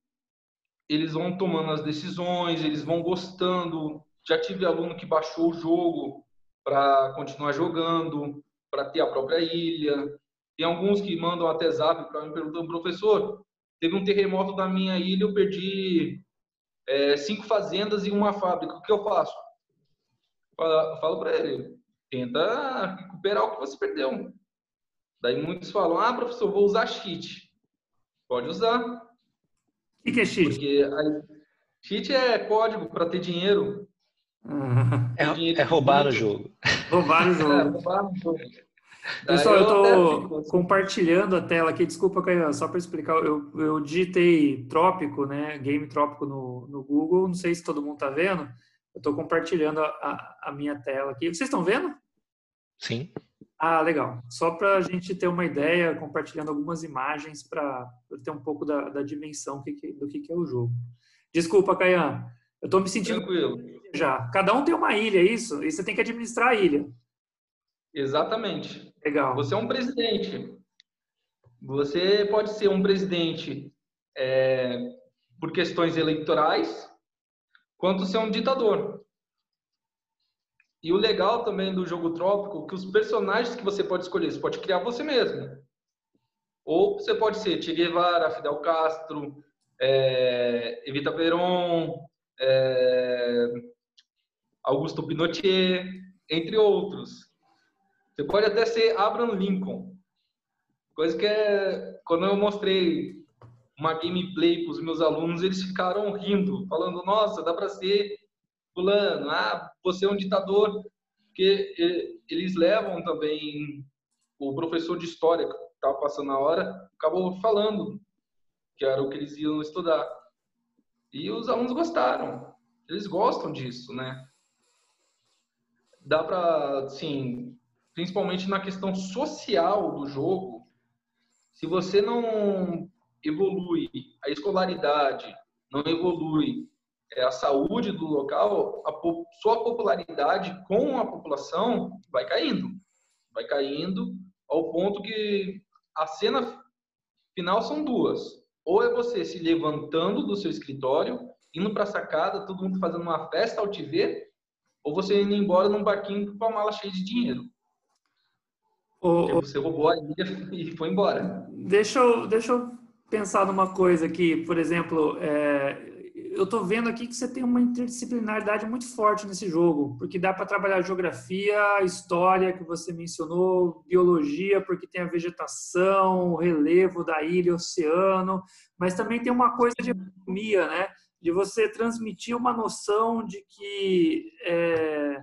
eles vão tomando as decisões, eles vão gostando. Já tive aluno que baixou o jogo para continuar jogando para ter a própria ilha. Tem alguns que mandam até zap para mim perguntando, professor, teve um terremoto na minha ilha, eu perdi é, cinco fazendas e uma fábrica, o que eu faço? Falo, falo para ele, tenta recuperar o que você perdeu. Daí muitos falam, ah, professor, vou usar cheat. Pode usar. O que, é cheat? Porque a... cheat é código para ter dinheiro. É, dinheiro é roubar no jogo. Roubar no <laughs> jogo. É, roubar no jogo. <laughs> Pessoal, eu estou compartilhando a tela aqui. Desculpa, Caio, só para explicar. Eu, eu digitei Trópico, né? Game Trópico no, no Google. Não sei se todo mundo está vendo. Eu estou compartilhando a, a, a, minha tela aqui. Vocês estão vendo? Sim. Ah, legal. Só para a gente ter uma ideia, compartilhando algumas imagens para ter um pouco da, da dimensão do que, do que, é o jogo. Desculpa, Caian. Eu estou me sentindo Tranquilo. já. Cada um tem uma ilha, é isso? E você tem que administrar a ilha. Exatamente. Legal. Você é um presidente. Você pode ser um presidente é, por questões eleitorais, quanto ser um ditador. E o legal também do jogo Trópico é que os personagens que você pode escolher, você pode criar você mesmo. Ou você pode ser Che Guevara, Fidel Castro, é, Evita Peron, é, Augusto Pinochet, entre outros. Você pode até ser Abraham Lincoln. Coisa que é. Quando eu mostrei uma gameplay para os meus alunos, eles ficaram rindo, falando: Nossa, dá para ser Fulano, ah, você é um ditador. Porque eles levam também. O professor de história que estava passando a hora acabou falando que era o que eles iam estudar. E os alunos gostaram. Eles gostam disso, né? Dá para, assim, principalmente na questão social do jogo, se você não evolui a escolaridade, não evolui é, a saúde do local, a sua popularidade com a população vai caindo. Vai caindo ao ponto que a cena final são duas. Ou é você se levantando do seu escritório, indo para a sacada, todo mundo fazendo uma festa ao te ver, ou você indo embora num barquinho com a mala cheia de dinheiro. O, você roubou a ilha <laughs> e foi embora. Deixa eu, deixa eu pensar numa coisa aqui, por exemplo, é, eu estou vendo aqui que você tem uma interdisciplinaridade muito forte nesse jogo, porque dá para trabalhar geografia, história que você mencionou, biologia, porque tem a vegetação, o relevo da ilha, oceano, mas também tem uma coisa de economia, né? De você transmitir uma noção de que é,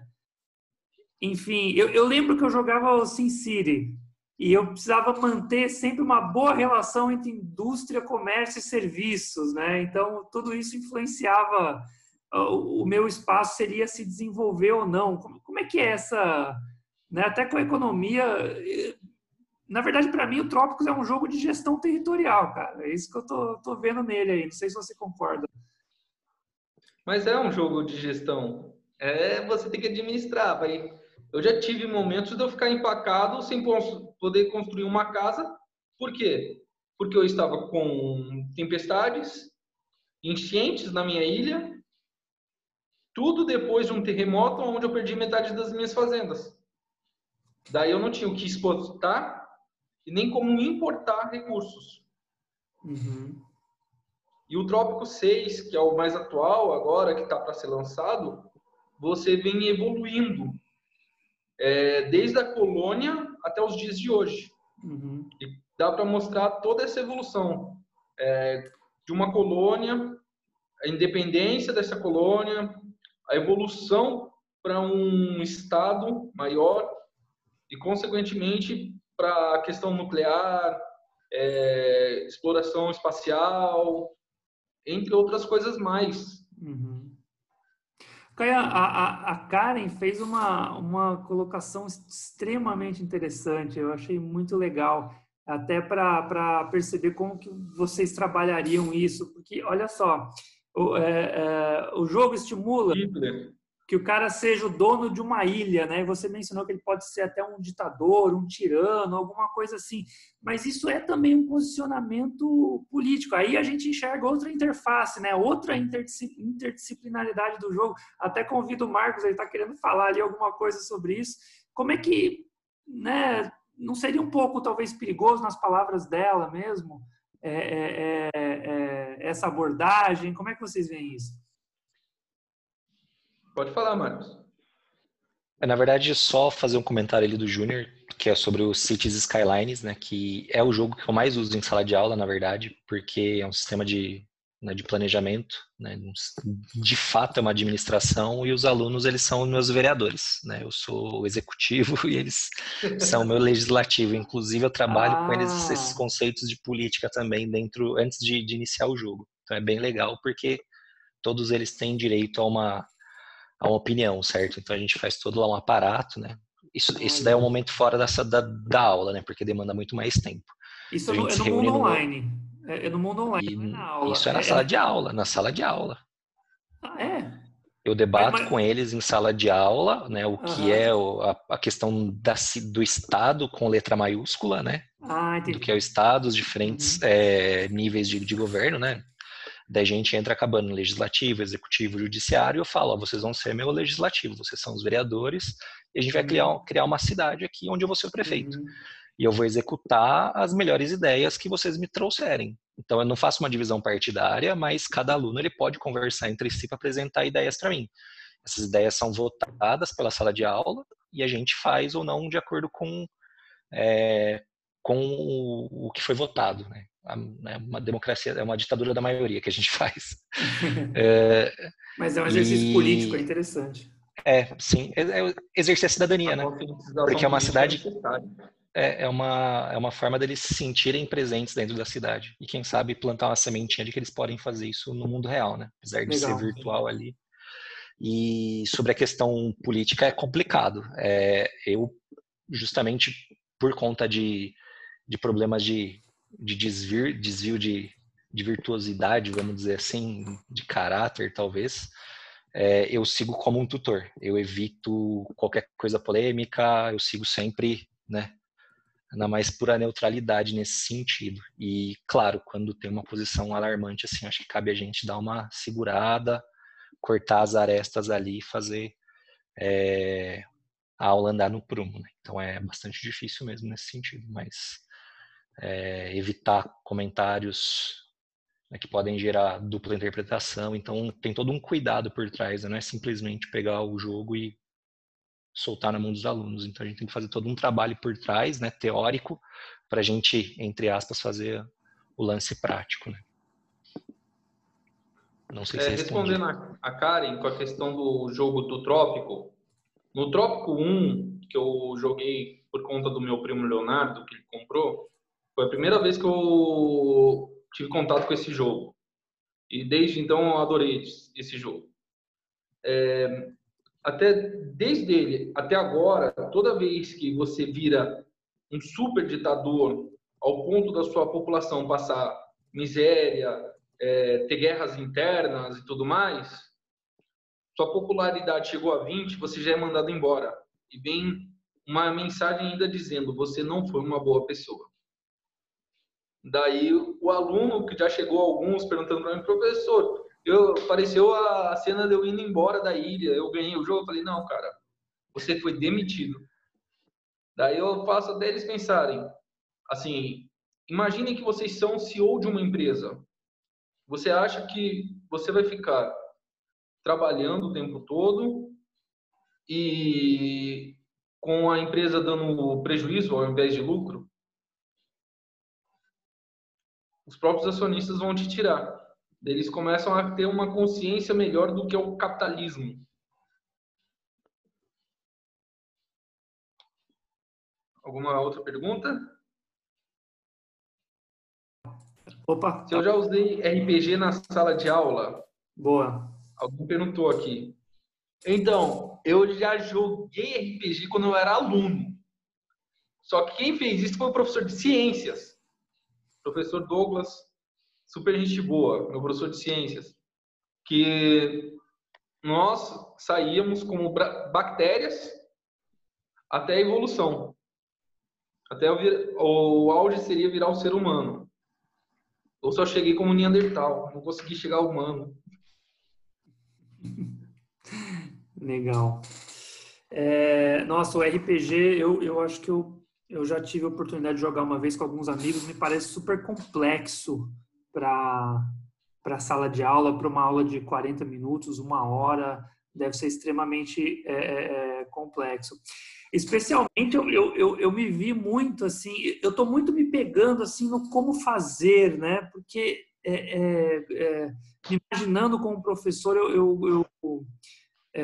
enfim, eu, eu lembro que eu jogava o SimCity e eu precisava manter sempre uma boa relação entre indústria, comércio e serviços, né? Então, tudo isso influenciava o meu espaço seria se desenvolver ou não. Como, é que é essa, né? Até com a economia, na verdade, para mim, o Trópicos é um jogo de gestão territorial, cara. É isso que eu tô, tô vendo nele aí. Não sei se você concorda. Mas é um jogo de gestão. É, você tem que administrar, vai eu já tive momentos de eu ficar empacado sem poder construir uma casa. Por quê? Porque eu estava com tempestades, enchentes na minha ilha, tudo depois de um terremoto onde eu perdi metade das minhas fazendas. Daí eu não tinha o que exportar e nem como importar recursos. Uhum. E o Trópico 6, que é o mais atual agora, que está para ser lançado, você vem evoluindo é, desde a colônia até os dias de hoje. Uhum. E dá para mostrar toda essa evolução é, de uma colônia, a independência dessa colônia, a evolução para um estado maior e, consequentemente, para a questão nuclear, é, exploração espacial, entre outras coisas mais. Uhum. Caia, a, a, Karen fez uma, uma colocação extremamente interessante, eu achei muito legal, até para perceber como que vocês trabalhariam isso, porque olha só, o, é, é, o jogo estimula que o cara seja o dono de uma ilha, né? Você mencionou que ele pode ser até um ditador, um tirano, alguma coisa assim. Mas isso é também um posicionamento político. Aí a gente enxerga outra interface, né? Outra interdisciplinaridade do jogo. Até convido o Marcos, ele está querendo falar ali alguma coisa sobre isso. Como é que, né? Não seria um pouco talvez perigoso nas palavras dela mesmo? É, é, é, é essa abordagem? Como é que vocês veem isso? Pode falar, Marcos. É, na verdade, só fazer um comentário ali do Júnior, que é sobre o Cities Skylines, né? Que é o jogo que eu mais uso em sala de aula, na verdade, porque é um sistema de, né, de planejamento, né? De fato é uma administração e os alunos, eles são meus vereadores, né? Eu sou o executivo <laughs> e eles são o meu legislativo. Inclusive, eu trabalho ah. com eles ah. esses conceitos de política também dentro, antes de, de iniciar o jogo. Então é bem legal, porque todos eles têm direito a uma a uma opinião, certo? Então a gente faz todo lá um aparato, né? Isso, isso daí é um momento fora dessa, da, da aula, né? Porque demanda muito mais tempo. Isso é, no, é no mundo no... online. É, é, no mundo online, e, não é na aula. Isso é na é, sala é de aula, na sala de aula. Ah, é? Eu debato mas... com eles em sala de aula, né? O uhum. que é a, a, questão da, do Estado com letra maiúscula, né? Ah, do que é o Estado, os diferentes uhum. é, níveis de, de governo, né? Daí a gente entra acabando no legislativo, executivo, judiciário, e eu falo, ó, vocês vão ser meu legislativo, vocês são os vereadores, e a gente vai criar, uhum. criar uma cidade aqui onde eu vou ser o prefeito. Uhum. E eu vou executar as melhores ideias que vocês me trouxerem. Então eu não faço uma divisão partidária, mas cada aluno ele pode conversar entre si para apresentar ideias para mim. Essas ideias são votadas pela sala de aula e a gente faz ou não de acordo com é, com o, que foi votado, né? É uma democracia, é uma ditadura da maioria que a gente <laughs> faz. <laughs> é, Mas é um exercício e... político, é interessante. É, sim, é, é exercer a cidadania, né? Porque é uma cidade, é, é, uma, é uma forma deles se sentirem presentes dentro da cidade. E quem sabe plantar uma sementinha de que eles podem fazer isso no mundo real, né? Apesar de Legal. ser virtual ali. E sobre a questão política é complicado. É, eu, justamente por conta de, de problemas de de desvio, desvio de, de virtuosidade, vamos dizer assim, de caráter, talvez, é, eu sigo como um tutor. Eu evito qualquer coisa polêmica, eu sigo sempre, né, na mais pura neutralidade nesse sentido. E, claro, quando tem uma posição alarmante, assim, acho que cabe a gente dar uma segurada, cortar as arestas ali e fazer é, a aula andar no prumo. Né? Então é bastante difícil mesmo nesse sentido, mas é, evitar comentários né, que podem gerar dupla interpretação. Então, tem todo um cuidado por trás, né? não é simplesmente pegar o jogo e soltar na mão dos alunos. Então, a gente tem que fazer todo um trabalho por trás, né, teórico, para a gente, entre aspas, fazer o lance prático. Né? Não sei se é, Respondendo a, a Karen com a questão do jogo do Trópico, no Trópico 1, que eu joguei por conta do meu primo Leonardo, que ele comprou, foi a primeira vez que eu tive contato com esse jogo. E desde então eu adorei esse jogo. É, até desde ele até agora, toda vez que você vira um super ditador ao ponto da sua população passar miséria, é, ter guerras internas e tudo mais, sua popularidade chegou a 20, você já é mandado embora. E vem uma mensagem ainda dizendo: você não foi uma boa pessoa. Daí o aluno, que já chegou alguns perguntando para mim, professor, eu, apareceu a cena de eu indo embora da ilha, eu ganhei o jogo, eu falei, não, cara, você foi demitido. Daí eu faço até eles pensarem, assim, imaginem que vocês são CEO de uma empresa. Você acha que você vai ficar trabalhando o tempo todo e com a empresa dando prejuízo ao invés de lucro? Os próprios acionistas vão te tirar. Eles começam a ter uma consciência melhor do que o capitalismo. Alguma outra pergunta? Opa. Se eu já usei RPG na sala de aula. Boa. Alguém perguntou aqui. Então, eu já joguei RPG quando eu era aluno. Só que quem fez isso foi o professor de ciências professor Douglas, super gente boa, meu professor de ciências, que nós saíamos como bactérias até a evolução. Até o, o auge seria virar o ser humano. Eu só cheguei como Neandertal, não consegui chegar ao humano. <laughs> Legal. É, nossa, o RPG, eu, eu acho que eu eu já tive a oportunidade de jogar uma vez com alguns amigos, me parece super complexo para para sala de aula, para uma aula de 40 minutos, uma hora. deve ser extremamente é, é, é complexo. Especialmente eu, eu, eu, me vi muito assim, eu estou muito me pegando assim no como fazer, né? Porque é, é, é imaginando como professor, eu, eu, eu é,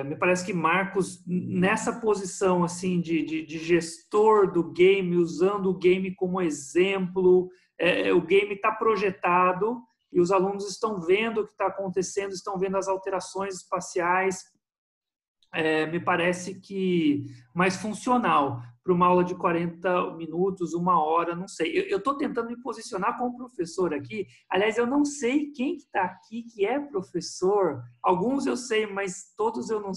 é, me parece que Marcos, nessa posição assim de, de, de, gestor do game, usando o game como exemplo, é, o game está projetado e os alunos estão vendo o que está acontecendo, estão vendo as alterações espaciais, é, me parece que mais funcional para uma aula de 40 minutos, uma hora, não sei. Eu estou tentando me posicionar como professor aqui. Aliás, eu não sei quem está aqui que é professor. Alguns eu sei, mas todos eu não.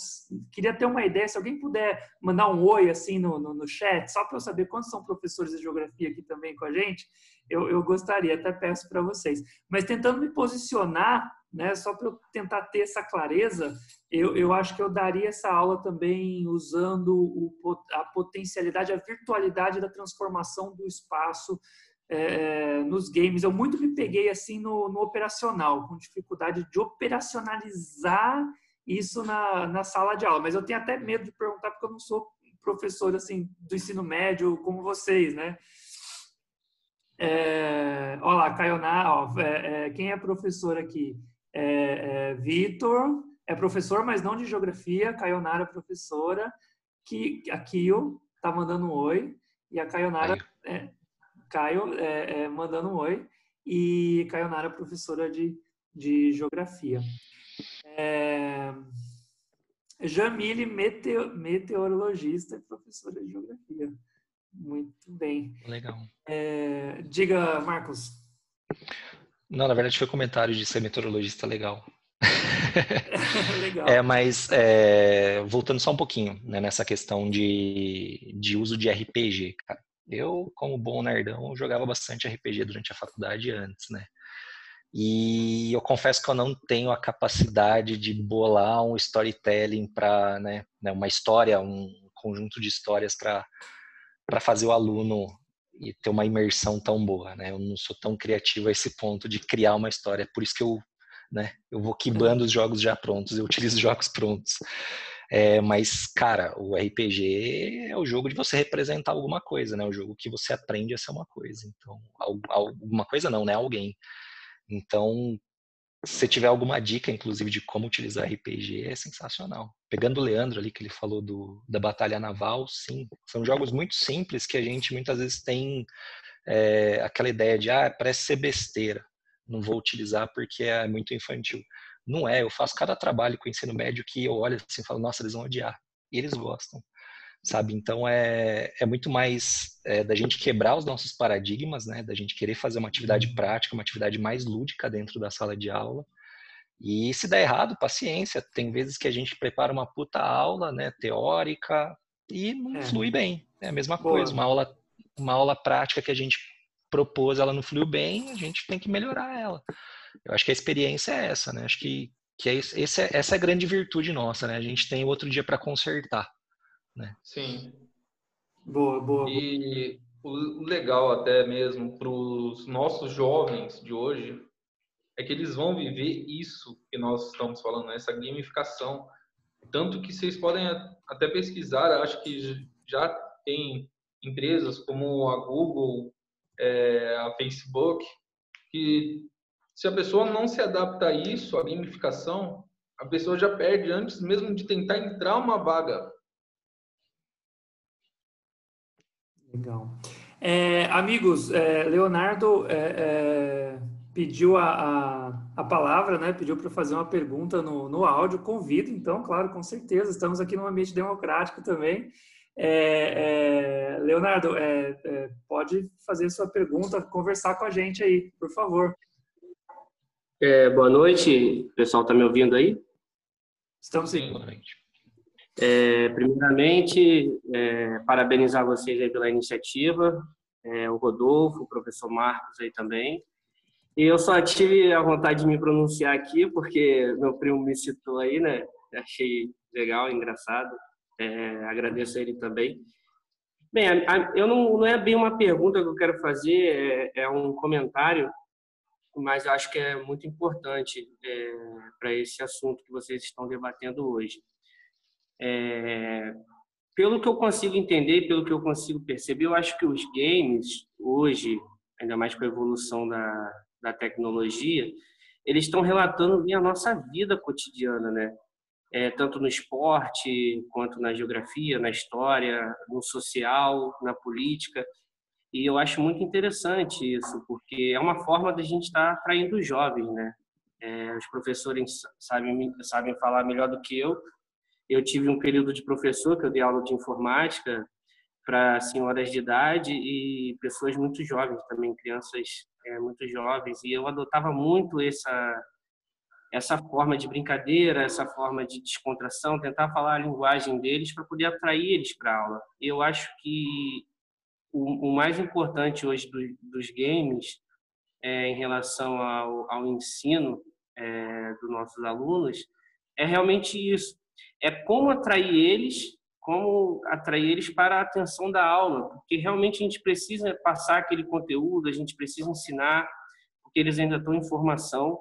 Queria ter uma ideia. Se alguém puder mandar um oi assim no, no, no chat, só para eu saber quantos são professores de geografia aqui também com a gente, eu, eu gostaria, até peço para vocês. Mas tentando me posicionar né? Só para eu tentar ter essa clareza, eu, eu acho que eu daria essa aula também usando o, a potencialidade, a virtualidade da transformação do espaço é, nos games. Eu muito me peguei assim no, no, operacional, com dificuldade de operacionalizar isso na, na sala de aula. Mas eu tenho até medo de perguntar porque eu não sou professor assim do ensino médio como vocês, né? É, olha lá, Caioná, ó, é, é, quem é professor aqui? É, é, Vitor é professor, mas não de geografia. Caionara é professora. Que, a Kio tá mandando um oi. E a Caionara... É, Caio é, é, mandando um oi. E Caionara é professora de, de geografia. Jamile, meteo, meteorologista e professora de geografia. Muito bem. Legal. Diga, Marcos. Não, na verdade foi comentário de ser meteorologista legal. <laughs> legal. É, mas é, voltando só um pouquinho né, nessa questão de, de uso de RPG, cara. Eu, como bom nerdão, jogava bastante RPG durante a faculdade antes, né? E eu confesso que eu não tenho a capacidade de bolar um storytelling para, né, né, uma história, um conjunto de histórias para fazer o aluno e ter uma imersão tão boa, né? Eu não sou tão criativo a esse ponto de criar uma história, por isso que eu, né? Eu vou quibando os jogos já prontos, eu utilizo jogos prontos. É, mas, cara, o RPG é o jogo de você representar alguma coisa, né? O jogo que você aprende a ser uma coisa. Então, alguma coisa não, né? Alguém. Então, se tiver alguma dica, inclusive, de como utilizar RPG, é sensacional. Pegando o Leandro ali, que ele falou do, da Batalha Naval, sim. São jogos muito simples que a gente muitas vezes tem é, aquela ideia de, ah, parece ser besteira, não vou utilizar porque é muito infantil. Não é, eu faço cada trabalho com o ensino médio que eu olho assim e falo, nossa, eles vão odiar. E eles gostam sabe? Então é, é muito mais é, da gente quebrar os nossos paradigmas, né? Da gente querer fazer uma atividade uhum. prática, uma atividade mais lúdica dentro da sala de aula. E se der errado, paciência. Tem vezes que a gente prepara uma puta aula, né? Teórica e não é. flui bem. É a mesma Boa. coisa. Uma aula, uma aula prática que a gente propôs, ela não fluiu bem, a gente tem que melhorar ela. Eu acho que a experiência é essa, né? Acho que, que é, esse, é, essa é a grande virtude nossa, né? A gente tem outro dia para consertar. Né? Sim. Boa, boa. E o legal até mesmo para os nossos jovens de hoje é que eles vão viver isso que nós estamos falando, essa gamificação. Tanto que vocês podem até pesquisar, acho que já tem empresas como a Google, é, a Facebook, que se a pessoa não se adapta a isso, a gamificação, a pessoa já perde antes mesmo de tentar entrar uma vaga. Legal. É, amigos, é, Leonardo é, é pediu a, a, a, palavra, né? Pediu para fazer uma pergunta no, no áudio. Convido, então, claro, com certeza. Estamos aqui num ambiente democrático também. É, é, Leonardo, pode fazer sua pergunta, conversar com a gente aí, por favor. boa noite, o pessoal está me ouvindo aí? Estamos sim. Boa noite. É, primeiramente, é, parabenizar vocês aí pela iniciativa, é, o Rodolfo, o professor Marcos aí também. E eu só tive a vontade de me pronunciar aqui, porque meu primo me citou aí, né? Achei legal, engraçado. É, agradeço a ele também. Bem, a, a, eu não, não é bem uma pergunta que eu quero fazer, é, é um comentário. mas eu acho que é muito importante é, para esse assunto que vocês estão debatendo hoje. É, pelo que eu consigo entender, pelo que eu consigo perceber, eu acho que os games hoje, ainda mais com a evolução da, da tecnologia, eles estão relatando bem a nossa vida cotidiana, né? É, tanto no esporte, quanto na geografia, na história, no social, na política. E eu acho muito interessante isso, porque é uma forma da gente estar tá atraindo os jovens, né? É, os professores sabem, sabem falar melhor do que eu. Eu tive um período de professor, que eu dei aula de informática para senhoras de idade e pessoas muito jovens também, crianças é, muito jovens, e eu adotava muito essa essa forma de brincadeira, essa forma de descontração, tentar falar a linguagem deles para poder atrair eles para a aula. Eu acho que o, o mais importante hoje do, dos games é, em relação ao, ao ensino é, dos nossos alunos é realmente isso. É como atrair eles como atrair eles para a atenção da aula, porque realmente a gente precisa passar aquele conteúdo, a gente precisa ensinar, porque eles ainda estão em formação.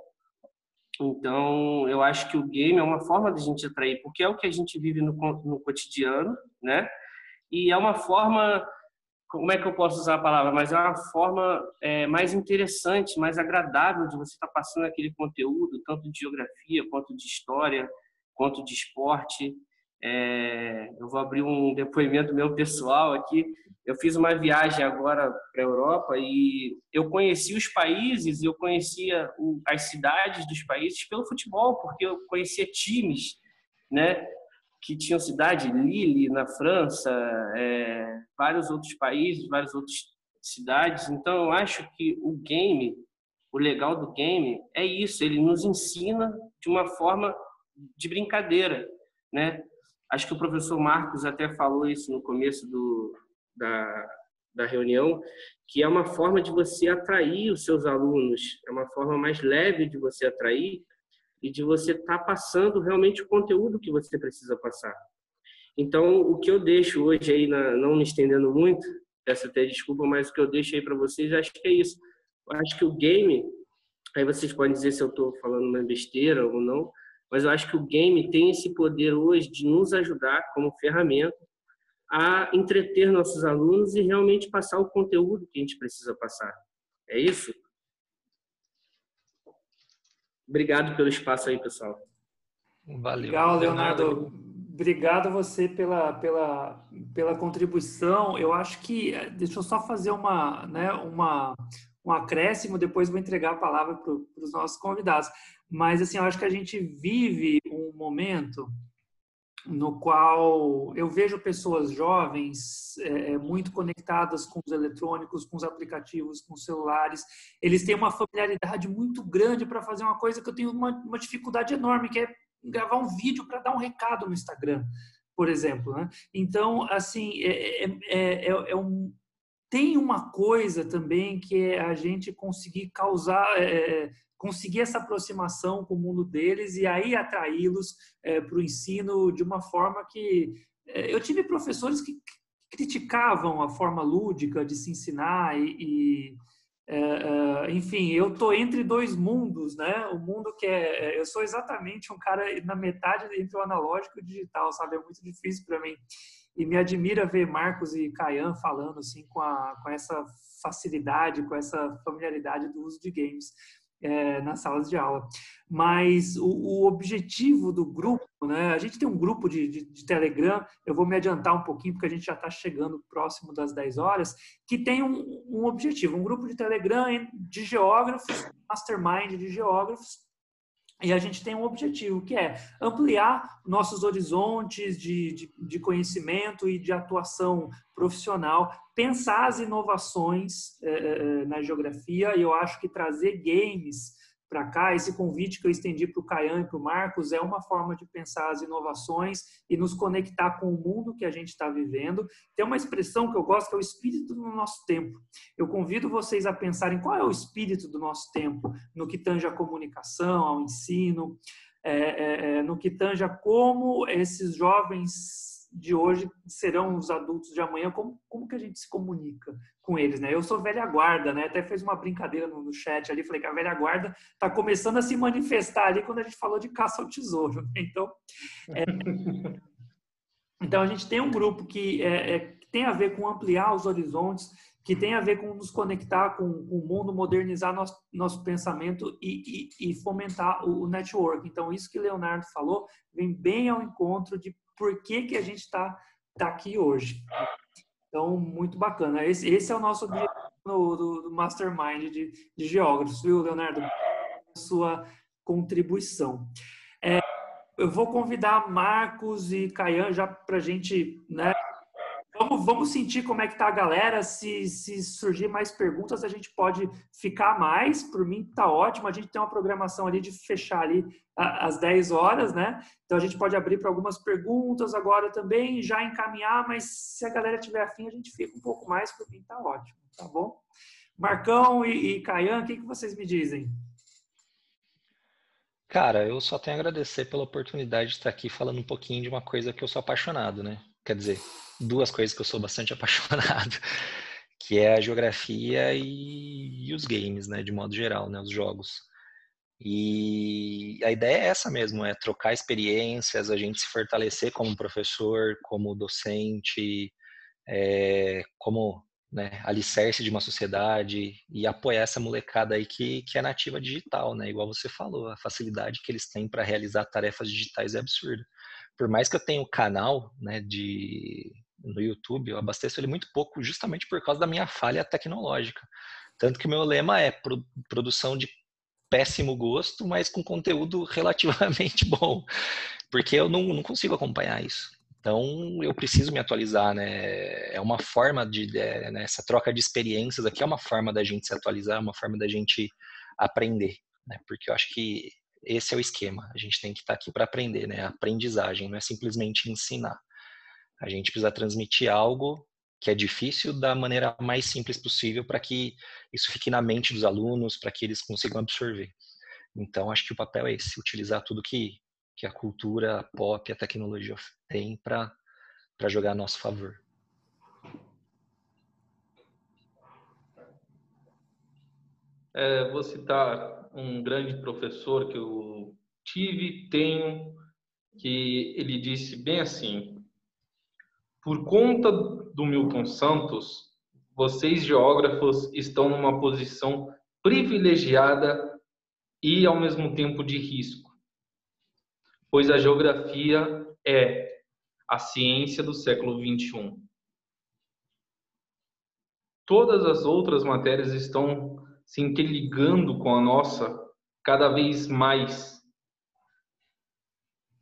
Então, eu acho que o game é uma forma de a gente atrair, porque é o que a gente vive no, no cotidiano, né? E é uma forma, como é que eu posso usar a palavra? Mas é uma forma é, mais interessante, mais agradável de você estar passando aquele conteúdo, tanto de geografia, quanto de história, quanto de esporte. É, eu vou abrir um depoimento meu pessoal aqui. Eu fiz uma viagem agora para a Europa e eu conheci os países, eu conhecia as cidades dos países pelo futebol, porque eu conhecia times, né? Que tinham cidade, Lille na França, é, vários outros países, várias outras cidades. Então eu acho que o game, o legal do game é isso, ele nos ensina de uma forma de brincadeira, né? Acho que o professor Marcos até falou isso no começo do, da, da reunião, que é uma forma de você atrair os seus alunos, é uma forma mais leve de você atrair e de você estar tá passando realmente o conteúdo que você precisa passar. Então, o que eu deixo hoje aí, na, não me estendendo muito, peço até desculpa, mas o que eu deixo aí para vocês, acho que é isso. Acho que o game, aí vocês podem dizer se eu estou falando uma besteira ou não, mas eu acho que o game tem esse poder hoje de nos ajudar como ferramenta a entreter nossos alunos e realmente passar o conteúdo que a gente precisa passar. É isso? Obrigado pelo espaço aí, pessoal. Valeu. Legal, Leonardo. Obrigado você pela, pela, pela contribuição. Eu acho que, deixa eu só fazer uma, né, uma, um acréscimo, depois vou entregar a palavra para os nossos convidados. Mas, assim, eu acho que a gente vive um momento no qual eu vejo pessoas jovens é, é, muito conectadas com os eletrônicos, com os aplicativos, com os celulares. Eles têm uma familiaridade muito grande para fazer uma coisa que eu tenho uma, uma dificuldade enorme, que é gravar um vídeo para dar um recado no Instagram, por exemplo. Né? Então, assim, é, é, é, é um, tem uma coisa também que é a gente conseguir causar, é, conseguir essa aproximação com o mundo deles e aí atraí-los é, para o ensino de uma forma que é, eu tive professores que criticavam a forma lúdica de se ensinar e, e é enfim, eu tô entre dois mundos, né? O mundo que é, eu sou exatamente um cara na metade entre o analógico e o digital, sabe? É muito difícil para mim. E me admira ver Marcos e Caian falando assim com, a, com essa facilidade, com essa familiaridade do uso de games é, nas salas de aula. Mas o, o, objetivo do grupo, né? A gente tem um grupo de, de, de, Telegram, eu vou me adiantar um pouquinho, porque a gente já está chegando próximo das 10 horas, que tem um, um objetivo, um grupo de Telegram de geógrafos, mastermind de geógrafos, e a gente tem um objetivo, que é ampliar nossos horizontes de, de, de, conhecimento e de atuação profissional, pensar as inovações eh, na geografia, e eu acho que trazer games para cá. Esse convite que eu estendi para o Caian e para o Marcos é uma forma de pensar as inovações e nos conectar com o mundo que a gente está vivendo. Tem uma expressão que eu gosto que é o espírito do nosso tempo. Eu convido vocês a pensarem qual é o espírito do nosso tempo no que tange a comunicação, ao ensino, é, é, é no que tange a como esses jovens de hoje serão os adultos de amanhã, como, como que a gente se comunica com eles, né? Eu sou velha guarda, né? Até fez uma brincadeira no, no chat ali, falei que a velha guarda está começando a se manifestar ali quando a gente falou de caça ao tesouro. Né? Então, é, <laughs> então a gente tem um grupo que, é, é, que tem a ver com ampliar os horizontes, que tem a ver com nos conectar com, o mundo, modernizar nosso, nosso pensamento e, e, e fomentar o, o, network. Então, isso que Leonardo falou vem bem ao encontro de por que, que a gente está tá aqui hoje. Então, muito bacana. Esse, esse é o nosso objetivo do, do Mastermind de, de geógrafos, viu, Leonardo? Sua contribuição. É, eu vou convidar Marcos e Caian já para a gente né, Vamos, sentir como é que tá a galera. Se, se surgir mais perguntas, a gente pode ficar mais. Por mim, tá ótimo. A gente tem uma programação ali de fechar ali às 10 horas, né? Então a gente pode abrir para algumas perguntas agora também, já encaminhar, mas se a galera tiver afim, a gente fica um pouco mais, por mim tá ótimo, tá bom? Marcão e, e Caian, o que, que vocês me dizem? Cara, eu só tenho a agradecer pela oportunidade de estar aqui falando um pouquinho de uma coisa que eu sou apaixonado, né? Quer dizer, duas coisas que eu sou bastante <laughs> apaixonado, que é a geografia e, e os games, né, de modo geral, né, os jogos. E a ideia é essa mesmo, é trocar experiências, a gente se fortalecer como professor, como docente, é, como né, alicerce de uma sociedade e apoiar essa molecada aí que, que é nativa digital, né? Igual você falou, a facilidade que eles têm para realizar tarefas digitais é absurda. Por mais que eu tenha um canal né, de, no YouTube, eu abasteço ele muito pouco justamente por causa da minha falha tecnológica. Tanto que o meu lema é pro, produção de péssimo gosto, mas com conteúdo <laughs> relativamente bom, porque eu não, não consigo acompanhar isso. Então, eu preciso me atualizar, né? É uma forma de, é, né, essa troca de experiências aqui é uma forma da gente se atualizar, é uma forma da gente aprender, né? Porque eu acho que esse é o esquema. A gente tem que estar aqui para aprender, né? aprendizagem, não é simplesmente ensinar. A gente precisa transmitir algo que é difícil da maneira mais simples possível para que isso fique na mente dos alunos, para que eles consigam absorver. Então, acho que o papel é esse, utilizar tudo que, que a cultura a pop, a tecnologia tem para jogar a nosso favor. É, vou citar um grande professor que eu tive, tenho, que ele disse bem assim: por conta do Milton Santos, vocês geógrafos estão numa posição privilegiada e ao mesmo tempo de risco, pois a geografia é a ciência do século 21. Todas as outras matérias estão se interligando com a nossa cada vez mais.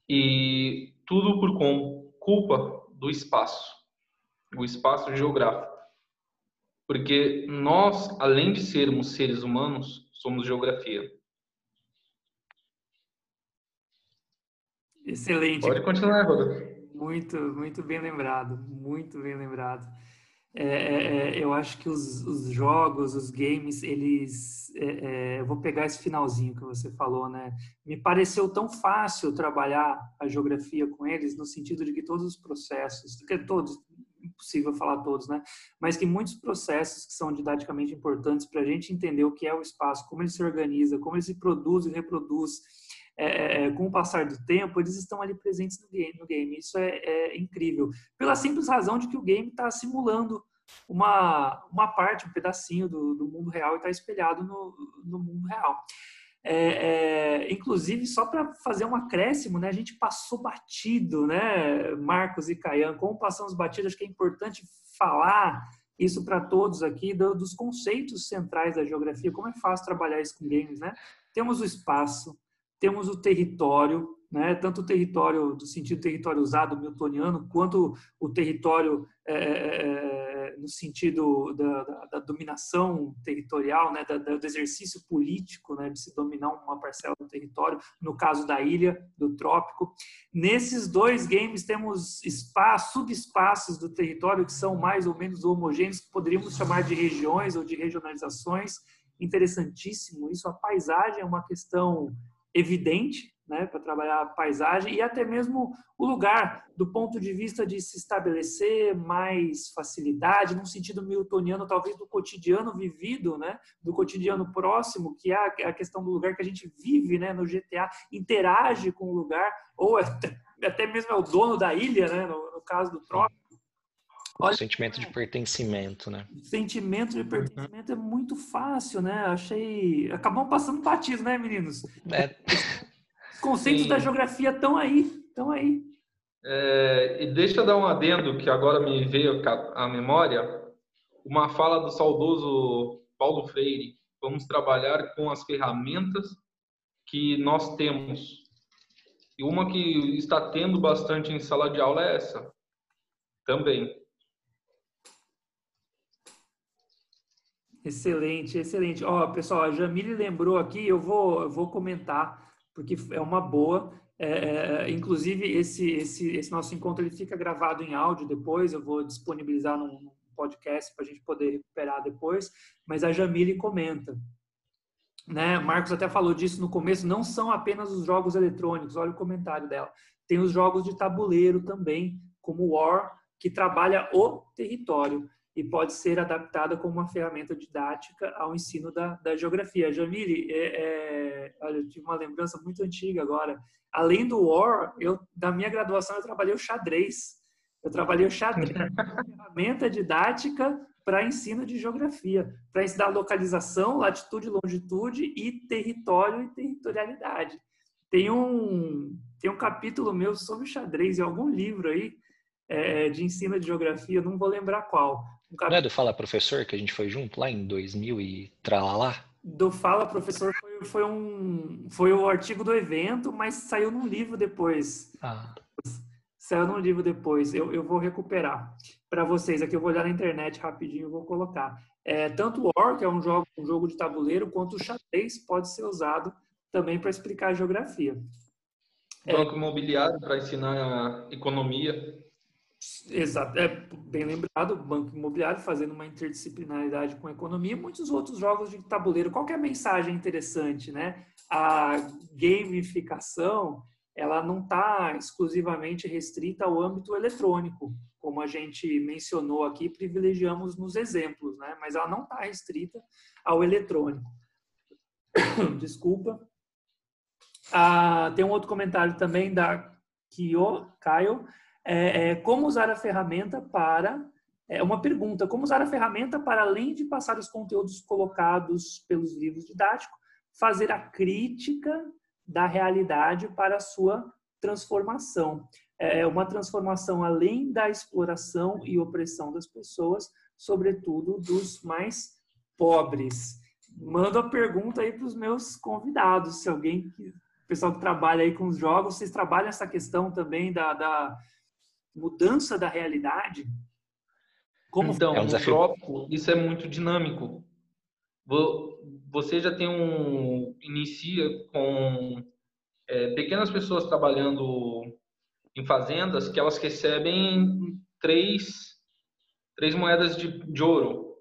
E tudo por culpa do espaço, o espaço geográfico. Porque nós, além de sermos seres humanos, somos geografia. Excelente. Pode continuar, Rodolfo. Muito, muito bem lembrado, muito bem lembrado. É, é, é, eu acho que os, os, jogos, os games, eles. É, é, eu vou pegar esse finalzinho que você falou, né? Me pareceu tão fácil trabalhar a geografia com eles, no sentido de que todos os processos, que todos, impossível falar todos, né? Mas que muitos processos que são didaticamente importantes para a gente entender o que é o espaço, como ele se organiza, como ele se produz e reproduz, é, é, com o passar do tempo, eles estão ali presentes no game. No game. Isso é, é incrível. Pela simples razão de que o game está simulando uma, uma parte, um pedacinho do, do mundo real e está espelhado no, no mundo real. É, é, inclusive, só para fazer um acréscimo, né, a gente passou batido, né, Marcos e Caian, como passamos batido, acho que é importante falar isso para todos aqui, do, dos conceitos centrais da geografia, como é fácil trabalhar isso com games, né? Temos o espaço, temos o território, né, tanto o território do sentido território usado miltoniano, quanto o território é, é, é, no sentido da, da, da, dominação territorial, né, da, do exercício político, né, de se dominar uma parcela do território, no caso da ilha, do trópico. Nesses dois games temos espaços, subespaços do território que são mais ou menos homogêneos, que poderíamos chamar de regiões ou de regionalizações. Interessantíssimo isso. A paisagem é uma questão evidente, né, para trabalhar a paisagem e até mesmo o lugar, do ponto de vista de se estabelecer mais facilidade, num sentido miltoniano, talvez do cotidiano vivido, né, do cotidiano próximo, que é a questão do lugar que a gente vive né, no GTA, interage com o lugar, ou até, até mesmo é o dono da ilha, né, no, no caso do Trópico. Olha, o sentimento de pertencimento, né? Sentimento de pertencimento uhum. é muito fácil, né? Achei. Acabamos passando batido, né, meninos? É. Os conceitos Sim. da geografia estão aí, estão aí. É, e deixa eu dar um adendo que agora me veio à memória, uma fala do saudoso Paulo Freire. Vamos trabalhar com as ferramentas que nós temos. E uma que está tendo bastante em sala de aula é essa, também. Excelente, excelente. Ó, pessoal, a Jamile lembrou aqui, eu vou, eu vou comentar porque é uma boa. É, é, inclusive, esse, esse, esse nosso encontro ele fica gravado em áudio depois, eu vou disponibilizar num, podcast para a gente poder recuperar depois, mas a Jamile comenta. Né? Marcos até falou disso no começo, não são apenas os jogos eletrônicos, olha o comentário dela. Tem os jogos de tabuleiro também, como War, que trabalha o território e pode ser adaptada como uma ferramenta didática ao ensino da, da geografia. Jamile, é, é, olha, eu tive uma lembrança muito antiga agora. Além do War, eu, da minha graduação eu trabalhei o xadrez. Eu trabalhei o xadrez <laughs> ferramenta didática para ensino de geografia, para ensinar localização, latitude, longitude e território e territorialidade. Tem um, tem um capítulo meu sobre xadrez em algum livro aí, é, de ensino de geografia, não vou lembrar qual, um cap... Não é do Fala Professor que a gente foi junto lá em 2000 e tralalá? Do Fala Professor foi, foi, um, foi o artigo do evento, mas saiu num livro depois. Ah. Saiu num livro depois. Eu, eu vou recuperar para vocês. Aqui eu vou olhar na internet rapidinho e vou colocar. É, tanto o War, que é um jogo, um jogo de tabuleiro, quanto o xadrez pode ser usado também para explicar a geografia. Banco é, imobiliário para ensinar a economia. Exato, é bem lembrado, banco imobiliário fazendo uma interdisciplinaridade com a economia, muitos outros jogos de tabuleiro. Qual é a mensagem interessante, né? A gamificação, ela não está exclusivamente restrita ao âmbito eletrônico, como a gente mencionou aqui, privilegiamos nos exemplos, né? Mas ela não está restrita ao eletrônico. <coughs> Desculpa. Ah, tem um outro comentário também da Kyo, Caio é, é, como usar a ferramenta para é uma pergunta: como usar a ferramenta para, além de passar os conteúdos colocados pelos livros didáticos, fazer a crítica da realidade para a sua transformação? É, é uma transformação além da exploração e opressão das pessoas, sobretudo dos mais pobres. Mando a pergunta aí para os meus convidados, se alguém, pessoal que trabalha aí com os jogos, vocês trabalham essa questão também da, da mudança da realidade? Como então, é um trópico, isso é muito dinâmico. Você já tem um inicia com é, pequenas pessoas trabalhando em fazendas que elas recebem três, três moedas de, de ouro.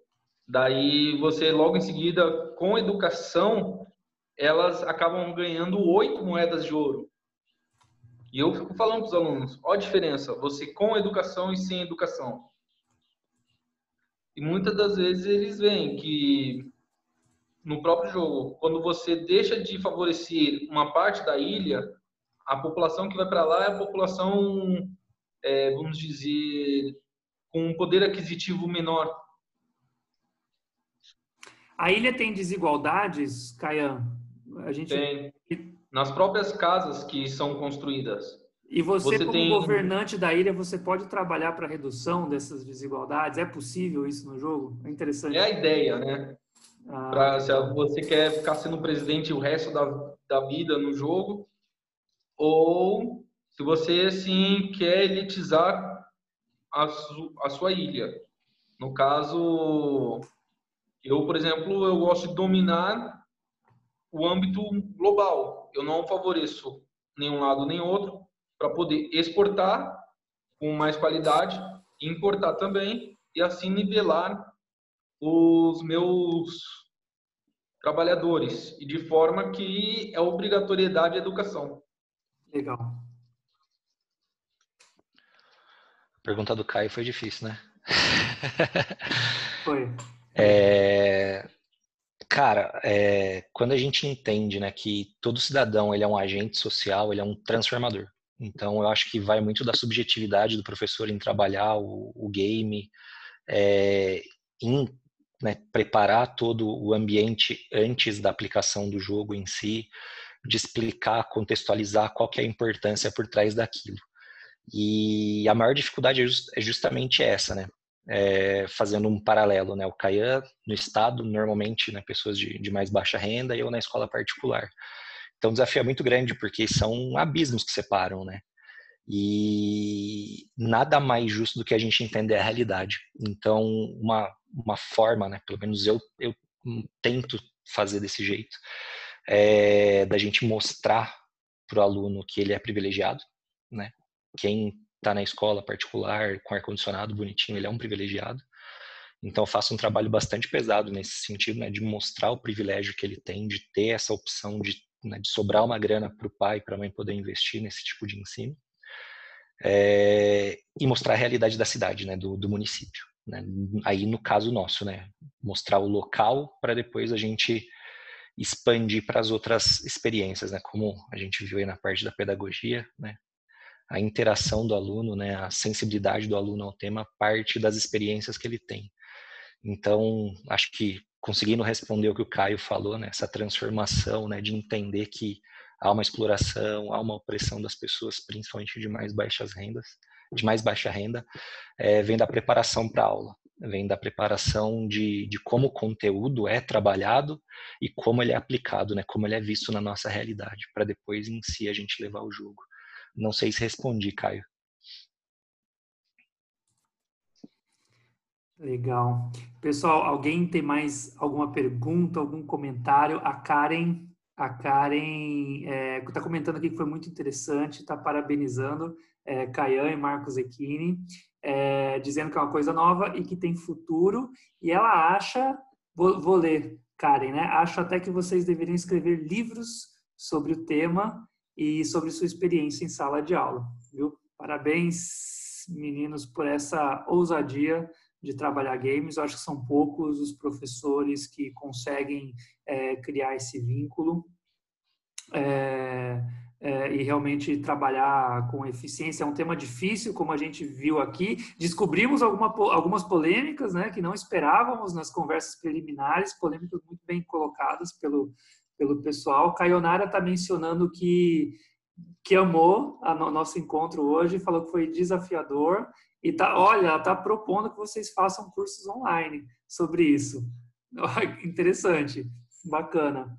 Daí você logo em seguida, com educação, elas acabam ganhando oito moedas de ouro. E eu fico falando para os alunos, olha a diferença, você com educação e sem educação. E muitas das vezes eles veem que no próprio jogo, quando você deixa de favorecer uma parte da ilha, a população que vai para lá é a população, é, vamos dizer, com um poder aquisitivo menor. A ilha tem desigualdades, Caian? A gente tem nas próprias casas que são construídas. E você, você como tem... governante da ilha, você pode trabalhar para a redução dessas desigualdades? É possível isso no jogo? É interessante. É a ideia, né? Ah, pra, se você quer ficar sendo presidente o resto da, da vida no jogo, ou se você, assim, quer elitizar a, su, a sua ilha. No caso, eu, por exemplo, eu gosto de dominar o âmbito global. Eu não favoreço nenhum lado nem outro para poder exportar com mais qualidade, importar também e assim nivelar os meus trabalhadores e de forma que é obrigatoriedade a educação. Legal. A pergunta do Caio foi difícil, né? Foi. <laughs> É, cara, é, quando a gente entende né, que todo cidadão ele é um agente social, ele é um transformador. Então, eu acho que vai muito da subjetividade do professor em trabalhar o, o game, é, em né, preparar todo o ambiente antes da aplicação do jogo em si, de explicar, contextualizar qual que é a importância por trás daquilo. E a maior dificuldade é, é justamente essa, né? É, fazendo um paralelo, né? O Caian no estado, normalmente, né, pessoas de, de mais baixa renda, e eu na escola particular. Então, o desafio é muito grande, porque são abismos que separam, né? E nada mais justo do que a gente entender a realidade. Então, uma, uma forma, né, pelo menos eu, eu tento fazer desse jeito, é da gente mostrar para o aluno que ele é privilegiado, né? Quem está na escola particular com ar condicionado bonitinho, ele é um privilegiado. Então, eu faço um trabalho bastante pesado nesse sentido, né, de mostrar o privilégio que ele tem de ter essa opção de, né, de sobrar uma grana para o pai para a mãe poder investir nesse tipo de ensino. É, e mostrar a realidade da cidade, né, do, do município. Né? Aí, no caso nosso, né, mostrar o local para depois a gente expandir para as outras experiências, né, como a gente viu aí na parte da pedagogia, né, a interação do aluno, né, a sensibilidade do aluno ao tema parte das experiências que ele tem. Então, acho que conseguindo responder o que o Caio falou, né, essa transformação, né, de entender que há uma exploração, há uma opressão das pessoas, principalmente de mais baixas rendas, de mais baixa renda, é, vem da preparação para a aula, vem da preparação de, de como o conteúdo é trabalhado e como ele é aplicado, né, como ele é visto na nossa realidade, para depois em si a gente levar o jogo. Não sei se respondi, Caio. Legal. Pessoal, alguém tem mais alguma pergunta, algum comentário? A Karen, a Karen está é, tá comentando aqui que foi muito interessante, está parabenizando é, e Marcos Equini, é, dizendo que é uma coisa nova e que tem futuro. E ela acha, vou, vou ler, Karen, né? Acho até que vocês deveriam escrever livros sobre o tema e sobre sua experiência em sala de aula, viu? Parabéns, meninos, por essa ousadia de trabalhar games. Eu acho que são poucos os professores que conseguem é, criar esse vínculo é, é, e realmente trabalhar com eficiência. É um tema difícil, como a gente viu aqui. Descobrimos alguma, algumas polêmicas né, que não esperávamos nas conversas preliminares, polêmicas muito bem colocadas pelo, pelo pessoal. Caionara está mencionando que que amou o nosso encontro hoje, falou que foi desafiador e tá, olha, ela está propondo que vocês façam cursos online sobre isso. <laughs> Interessante, bacana.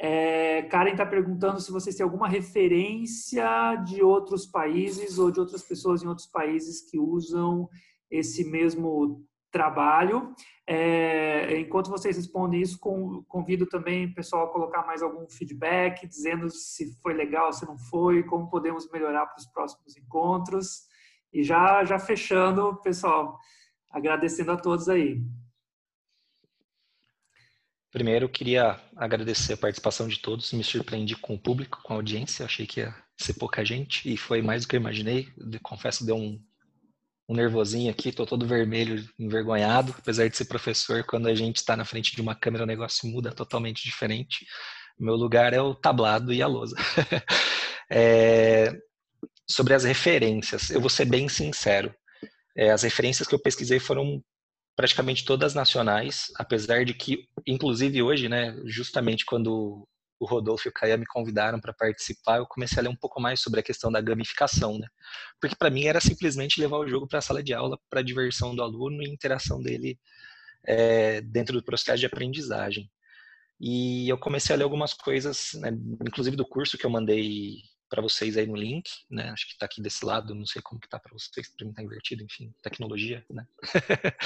É, Karen está perguntando se vocês têm alguma referência de outros países ou de outras pessoas em outros países que usam esse mesmo trabalho. É, enquanto vocês respondem isso, convido também o pessoal a colocar mais algum feedback, dizendo se foi legal, se não foi, como podemos melhorar para os próximos encontros. E já, já fechando, pessoal, agradecendo a todos aí. Primeiro, queria agradecer a participação de todos. Me surpreendi com o público, com a audiência. Achei que ia ser pouca gente e foi mais do que eu imaginei. Confesso, deu um, um nervosinho aqui, tô todo vermelho, envergonhado. Apesar de ser professor, quando a gente está na frente de uma câmera, o negócio muda totalmente diferente. Meu lugar é o tablado e a lousa. <laughs> é, sobre as referências, eu vou ser bem sincero. É, as referências que eu pesquisei foram praticamente todas nacionais, apesar de que, inclusive hoje, né, justamente quando o Rodolfo e o Caia me convidaram para participar, eu comecei a ler um pouco mais sobre a questão da gamificação, né? Porque para mim era simplesmente levar o jogo para a sala de aula, para a diversão do aluno e interação dele é, dentro do processo de aprendizagem. E eu comecei a ler algumas coisas, né, inclusive do curso que eu mandei para vocês aí no link, né? Acho que está aqui desse lado, não sei como que tá para vocês, para mim está invertido, enfim, tecnologia, né? <laughs>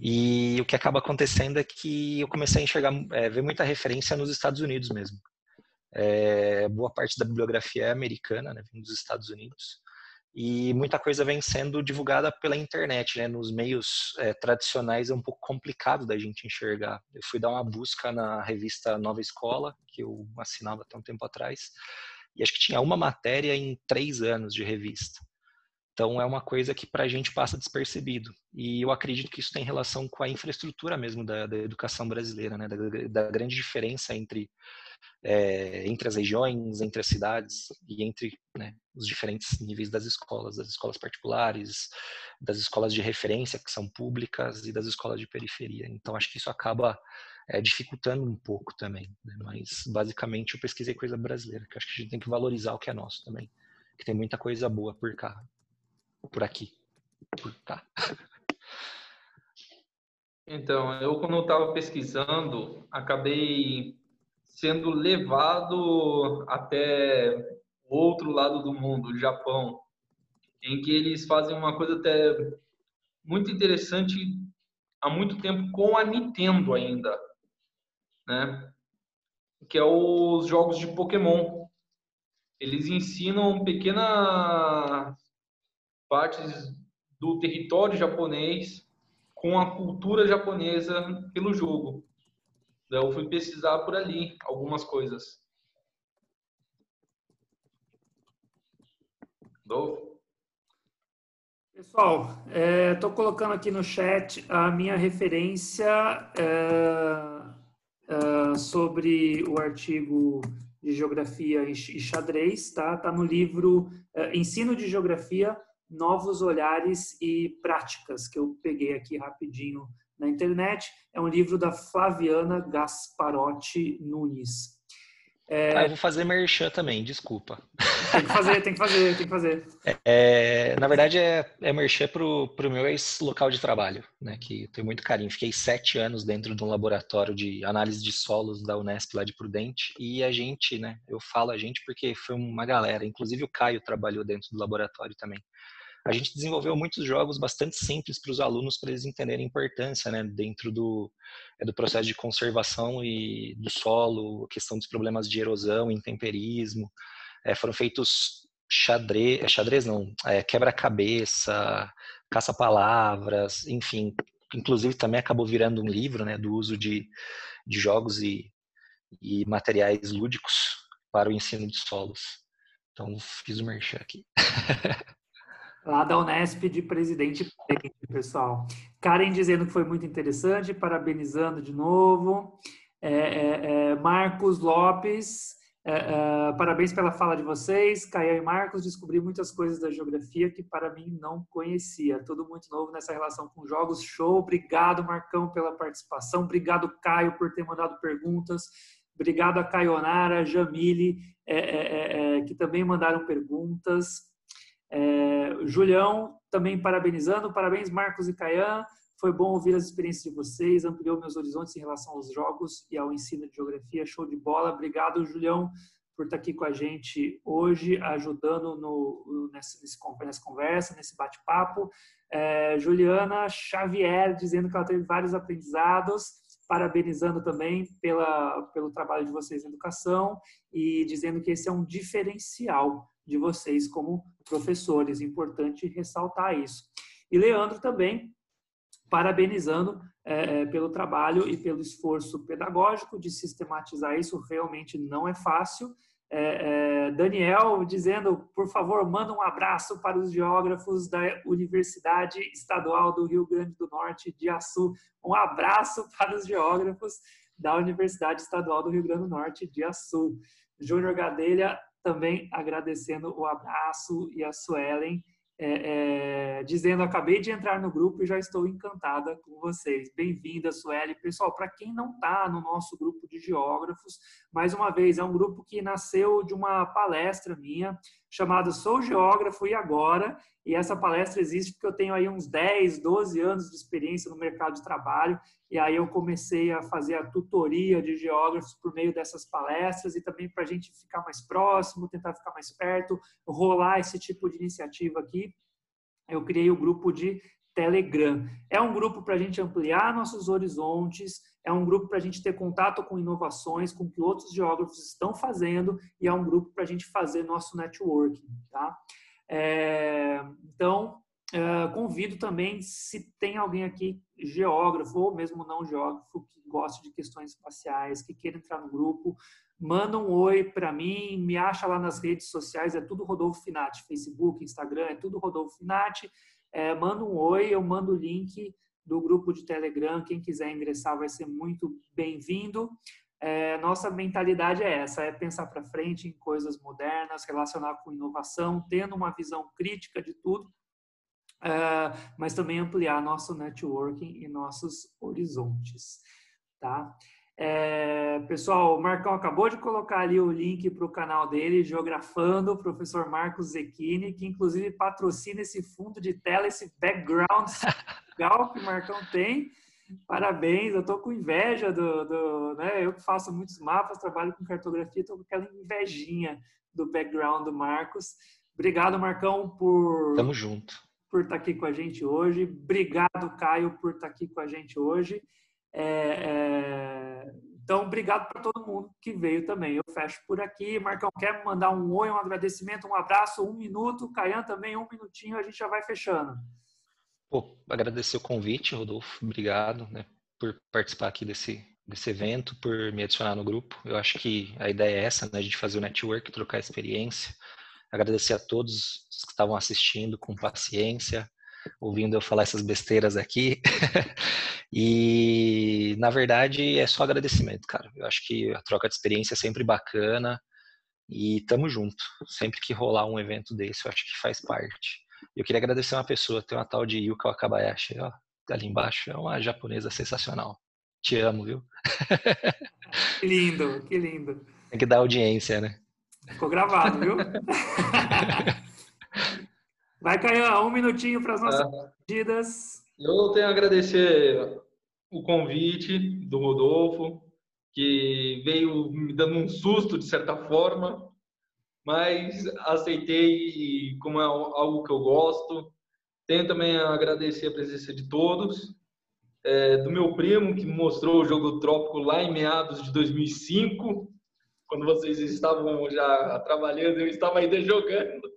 e o que acaba acontecendo é que eu comecei a enxergar, é, ver muita referência nos Estados Unidos mesmo. É, boa parte da bibliografia é americana, né? Vem dos Estados Unidos. E muita coisa vem sendo divulgada pela internet, né? Nos meios é, tradicionais é um pouco complicado da gente enxergar. Eu fui dar uma busca na revista Nova Escola, que eu assinava até um tempo atrás, E acho que tinha uma matéria em três anos de revista. Então é uma coisa que para a gente passa despercebido. E eu acredito que isso tem relação com a infraestrutura mesmo da, da educação brasileira, né? da, da grande diferença entre é, entre as regiões, entre as cidades e entre né, os diferentes níveis das escolas, das escolas particulares, das escolas de referência que são públicas e das escolas de periferia. Então acho que isso acaba é, dificultando um pouco também. Né? Mas basicamente eu pesquisei coisa brasileira, que acho que a gente tem que valorizar o que é nosso também, que tem muita coisa boa por cá, por aqui, por cá. Então, eu quando estava pesquisando, acabei sendo levado até o outro lado do mundo, o Japão, em que eles fazem uma coisa até muito interessante há muito tempo com a Nintendo ainda, né? Que é os jogos de Pokémon. Eles ensinam pequenas partes do território japonês com a cultura japonesa pelo jogo. Então, eu fui pesquisar por ali algumas coisas. Dolfo? Pessoal, estou é, colocando aqui no chat a minha referência é, é, sobre o artigo de Geografia e Xadrez, tá? Tá no livro é, Ensino de Geografia, Novos Olhares e Práticas, que eu peguei aqui rapidinho na internet. É um livro da Flaviana Gasparotti Nunes. É... Ah, eu vou fazer merchan também, desculpa. Tem que fazer, tem que fazer, tem que fazer. É, na verdade, é, é merchan pro, pro meu ex-local de trabalho, né? Que eu tenho muito carinho. Fiquei sete anos dentro de um laboratório de análise de solos da Unesp lá de Prudente. E a gente, né? Eu falo a gente porque foi uma galera. Inclusive o Caio trabalhou dentro do laboratório também a gente desenvolveu muitos jogos bastante simples para os alunos para eles entenderem a importância né, dentro do, é, do processo de conservação e do solo, a questão dos problemas de erosão, intemperismo. É, foram feitos xadrez, é, xadrez não, é, quebra-cabeça, caça-palavras, enfim. Inclusive também acabou virando um livro né, do uso de, de jogos e, e materiais lúdicos para o ensino de solos. Então, fiz o merchan aqui. <laughs> lá da Unesp de presidente pessoal. Karen dizendo que foi muito interessante, parabenizando de novo. É, é, é, Marcos Lopes, é, é, parabéns pela fala de vocês. Caio e Marcos, descobri muitas coisas da geografia que para mim não conhecia. Tudo muito novo nessa relação com jogos. Show. Obrigado, Marcão, pela participação. Obrigado, Caio, por ter mandado perguntas. Obrigado a Caionara, Jamile, é, que também mandaram perguntas. É, Julião, também parabenizando. Parabéns, Marcos e Caian. Foi bom ouvir as experiências de vocês, ampliou meus horizontes em relação aos jogos e ao ensino de geografia. Show de bola. Obrigado, Julião, por estar aqui com a gente hoje, ajudando no, nessa, nessa conversa, nesse bate-papo. É, Juliana Xavier, dizendo que ela teve vários aprendizados, parabenizando também pela, pelo trabalho de vocês em educação e dizendo que esse é um diferencial de vocês como professores. Importante ressaltar isso. E Leandro também parabenizando é, é, pelo trabalho e pelo esforço pedagógico de sistematizar isso. Realmente não é fácil. É, é, Daniel dizendo, por favor, manda um abraço para os geógrafos da Universidade Estadual do Rio Grande do Norte de Açu. Um abraço para os geógrafos da Universidade Estadual do Rio Grande do Norte de Açu. Júnior Gadelha também agradecendo o abraço e a Suelen, é, é, dizendo: acabei de entrar no grupo e já estou encantada com vocês. Bem-vinda, Sueli. Pessoal, para quem não está no nosso grupo de geógrafos, mais uma vez, é um grupo que nasceu de uma palestra minha chamada Sou Geógrafo e Agora. E essa palestra existe porque eu tenho aí uns 10, 12 anos de experiência no mercado de trabalho e aí eu comecei a fazer a tutoria de geógrafos por meio dessas palestras e também para a gente ficar mais próximo, tentar ficar mais perto, rolar esse tipo de iniciativa aqui. Eu criei o grupo de Telegram. É um grupo para a gente ampliar nossos horizontes, é um grupo para a gente ter contato com inovações, com o que outros geógrafos estão fazendo, e é um grupo para a gente fazer nosso networking. Tá? É, então, Uh, convido também, se tem alguém aqui, geógrafo ou mesmo não geógrafo, que goste de questões espaciais, que queira entrar no grupo, manda um oi para mim, me acha lá nas redes sociais, é tudo Rodolfo Finati, Facebook, Instagram, é tudo Rodolfo Finati. É, manda um oi, eu mando o link do grupo de Telegram, quem quiser ingressar vai ser muito bem-vindo. É, nossa mentalidade é essa, é pensar para frente em coisas modernas, relacionar com inovação, tendo uma visão crítica de tudo, uh, mas também ampliar nosso networking e nossos horizontes, tá? É, pessoal, o Marcão acabou de colocar ali o link para o canal dele, Geografando, o professor Marcos Zecchini, que inclusive patrocina esse fundo de tela, esse background <laughs> legal que o Marcão tem. Parabéns, eu estou com inveja do, do, né? Eu que faço muitos mapas, trabalho com cartografia, estou com aquela invejinha do background do Marcos. Obrigado, Marcão, por. Tamo junto por estar aqui com a gente hoje. Obrigado, Caio, por estar aqui com a gente hoje. É, é... Então, obrigado para todo mundo que veio também. Eu fecho por aqui. Marcão, quer mandar um oi, um agradecimento, um abraço, um minuto. Caian também, um minutinho, a gente já vai fechando. Pô, agradecer o convite, Rodolfo. Obrigado né, por participar aqui desse, desse evento, por me adicionar no grupo. Eu acho que a ideia é essa, né, de fazer o network, trocar experiência. Agradecer a todos que estavam assistindo com paciência, ouvindo eu falar essas besteiras aqui. <laughs> e, na verdade, é só agradecimento, cara. Eu acho que a troca de experiência é sempre bacana e tamo junto. Sempre que rolar um evento desse, eu acho que faz parte. Eu queria agradecer uma pessoa, tem uma tal de Yuka Wakabayashi, ó, ali embaixo, é uma japonesa sensacional. Te amo, viu? Que lindo, que lindo. Tem que dar audiência, né? Ficou gravado, viu? <laughs> Vai, Caian, um minutinho para as nossas pedidas. Eu tenho a agradecer o convite do Rodolfo, que veio me dando um susto de certa forma, mas aceitei como é algo que eu gosto. Tenho também a agradecer a presença de todos, é, do meu primo que mostrou o jogo Trópico lá em meados de 2005, quando vocês estavam já trabalhando, eu estava ainda jogando.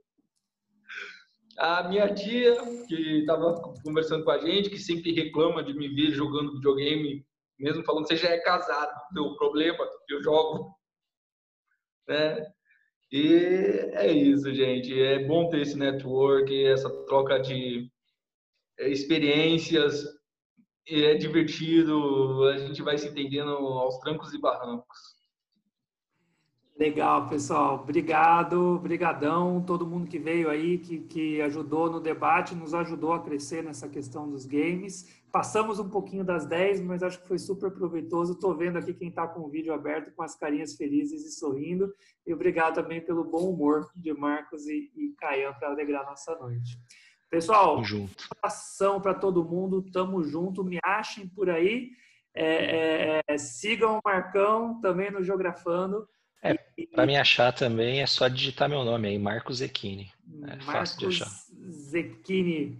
A minha tia, que estava conversando com a gente, que sempre reclama de me ver jogando videogame, mesmo falando, você já é casado, teu problema, eu jogo. Né? E é isso, gente. É bom ter esse network, essa troca de experiências. É divertido, a gente vai se entendendo aos trancos e barrancos. Legal, pessoal. Obrigado, brigadão, todo mundo que veio aí, que, que ajudou no debate, nos ajudou a crescer nessa questão dos games. Passamos um pouquinho das 10, mas acho que foi super proveitoso. Estou vendo aqui quem está com o vídeo aberto, com as carinhas felizes e sorrindo. E obrigado também pelo bom humor de Marcos e, e Caian para alegrar nossa noite. Pessoal, abração para todo mundo, tamo junto, me achem por aí. É, é, é, sigam o Marcão também no Geografando. É, para me achar também é só digitar meu nome aí, Marcos Zecchini. É Marcos fácil de achar. Zecchini.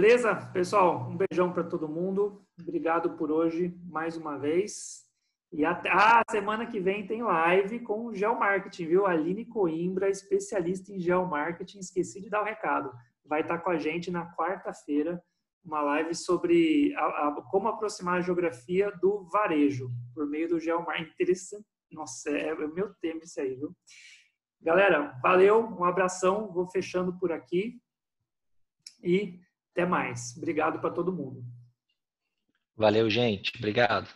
Beleza? Pessoal, um beijão para todo mundo. Obrigado por hoje mais uma vez. E até a ah, semana que vem tem live com Geomarketing, viu? Aline Coimbra, especialista em Geomarketing. Esqueci de dar o recado. Vai estar com a gente na quarta-feira, uma live sobre a, a, como aproximar a geografia do varejo por meio do Geomarketing. Interessante nossa, é, é o meu tema isso aí, viu? Galera, valeu, um abração, vou fechando por aqui e até mais. Obrigado para todo mundo. Valeu, gente. Obrigado.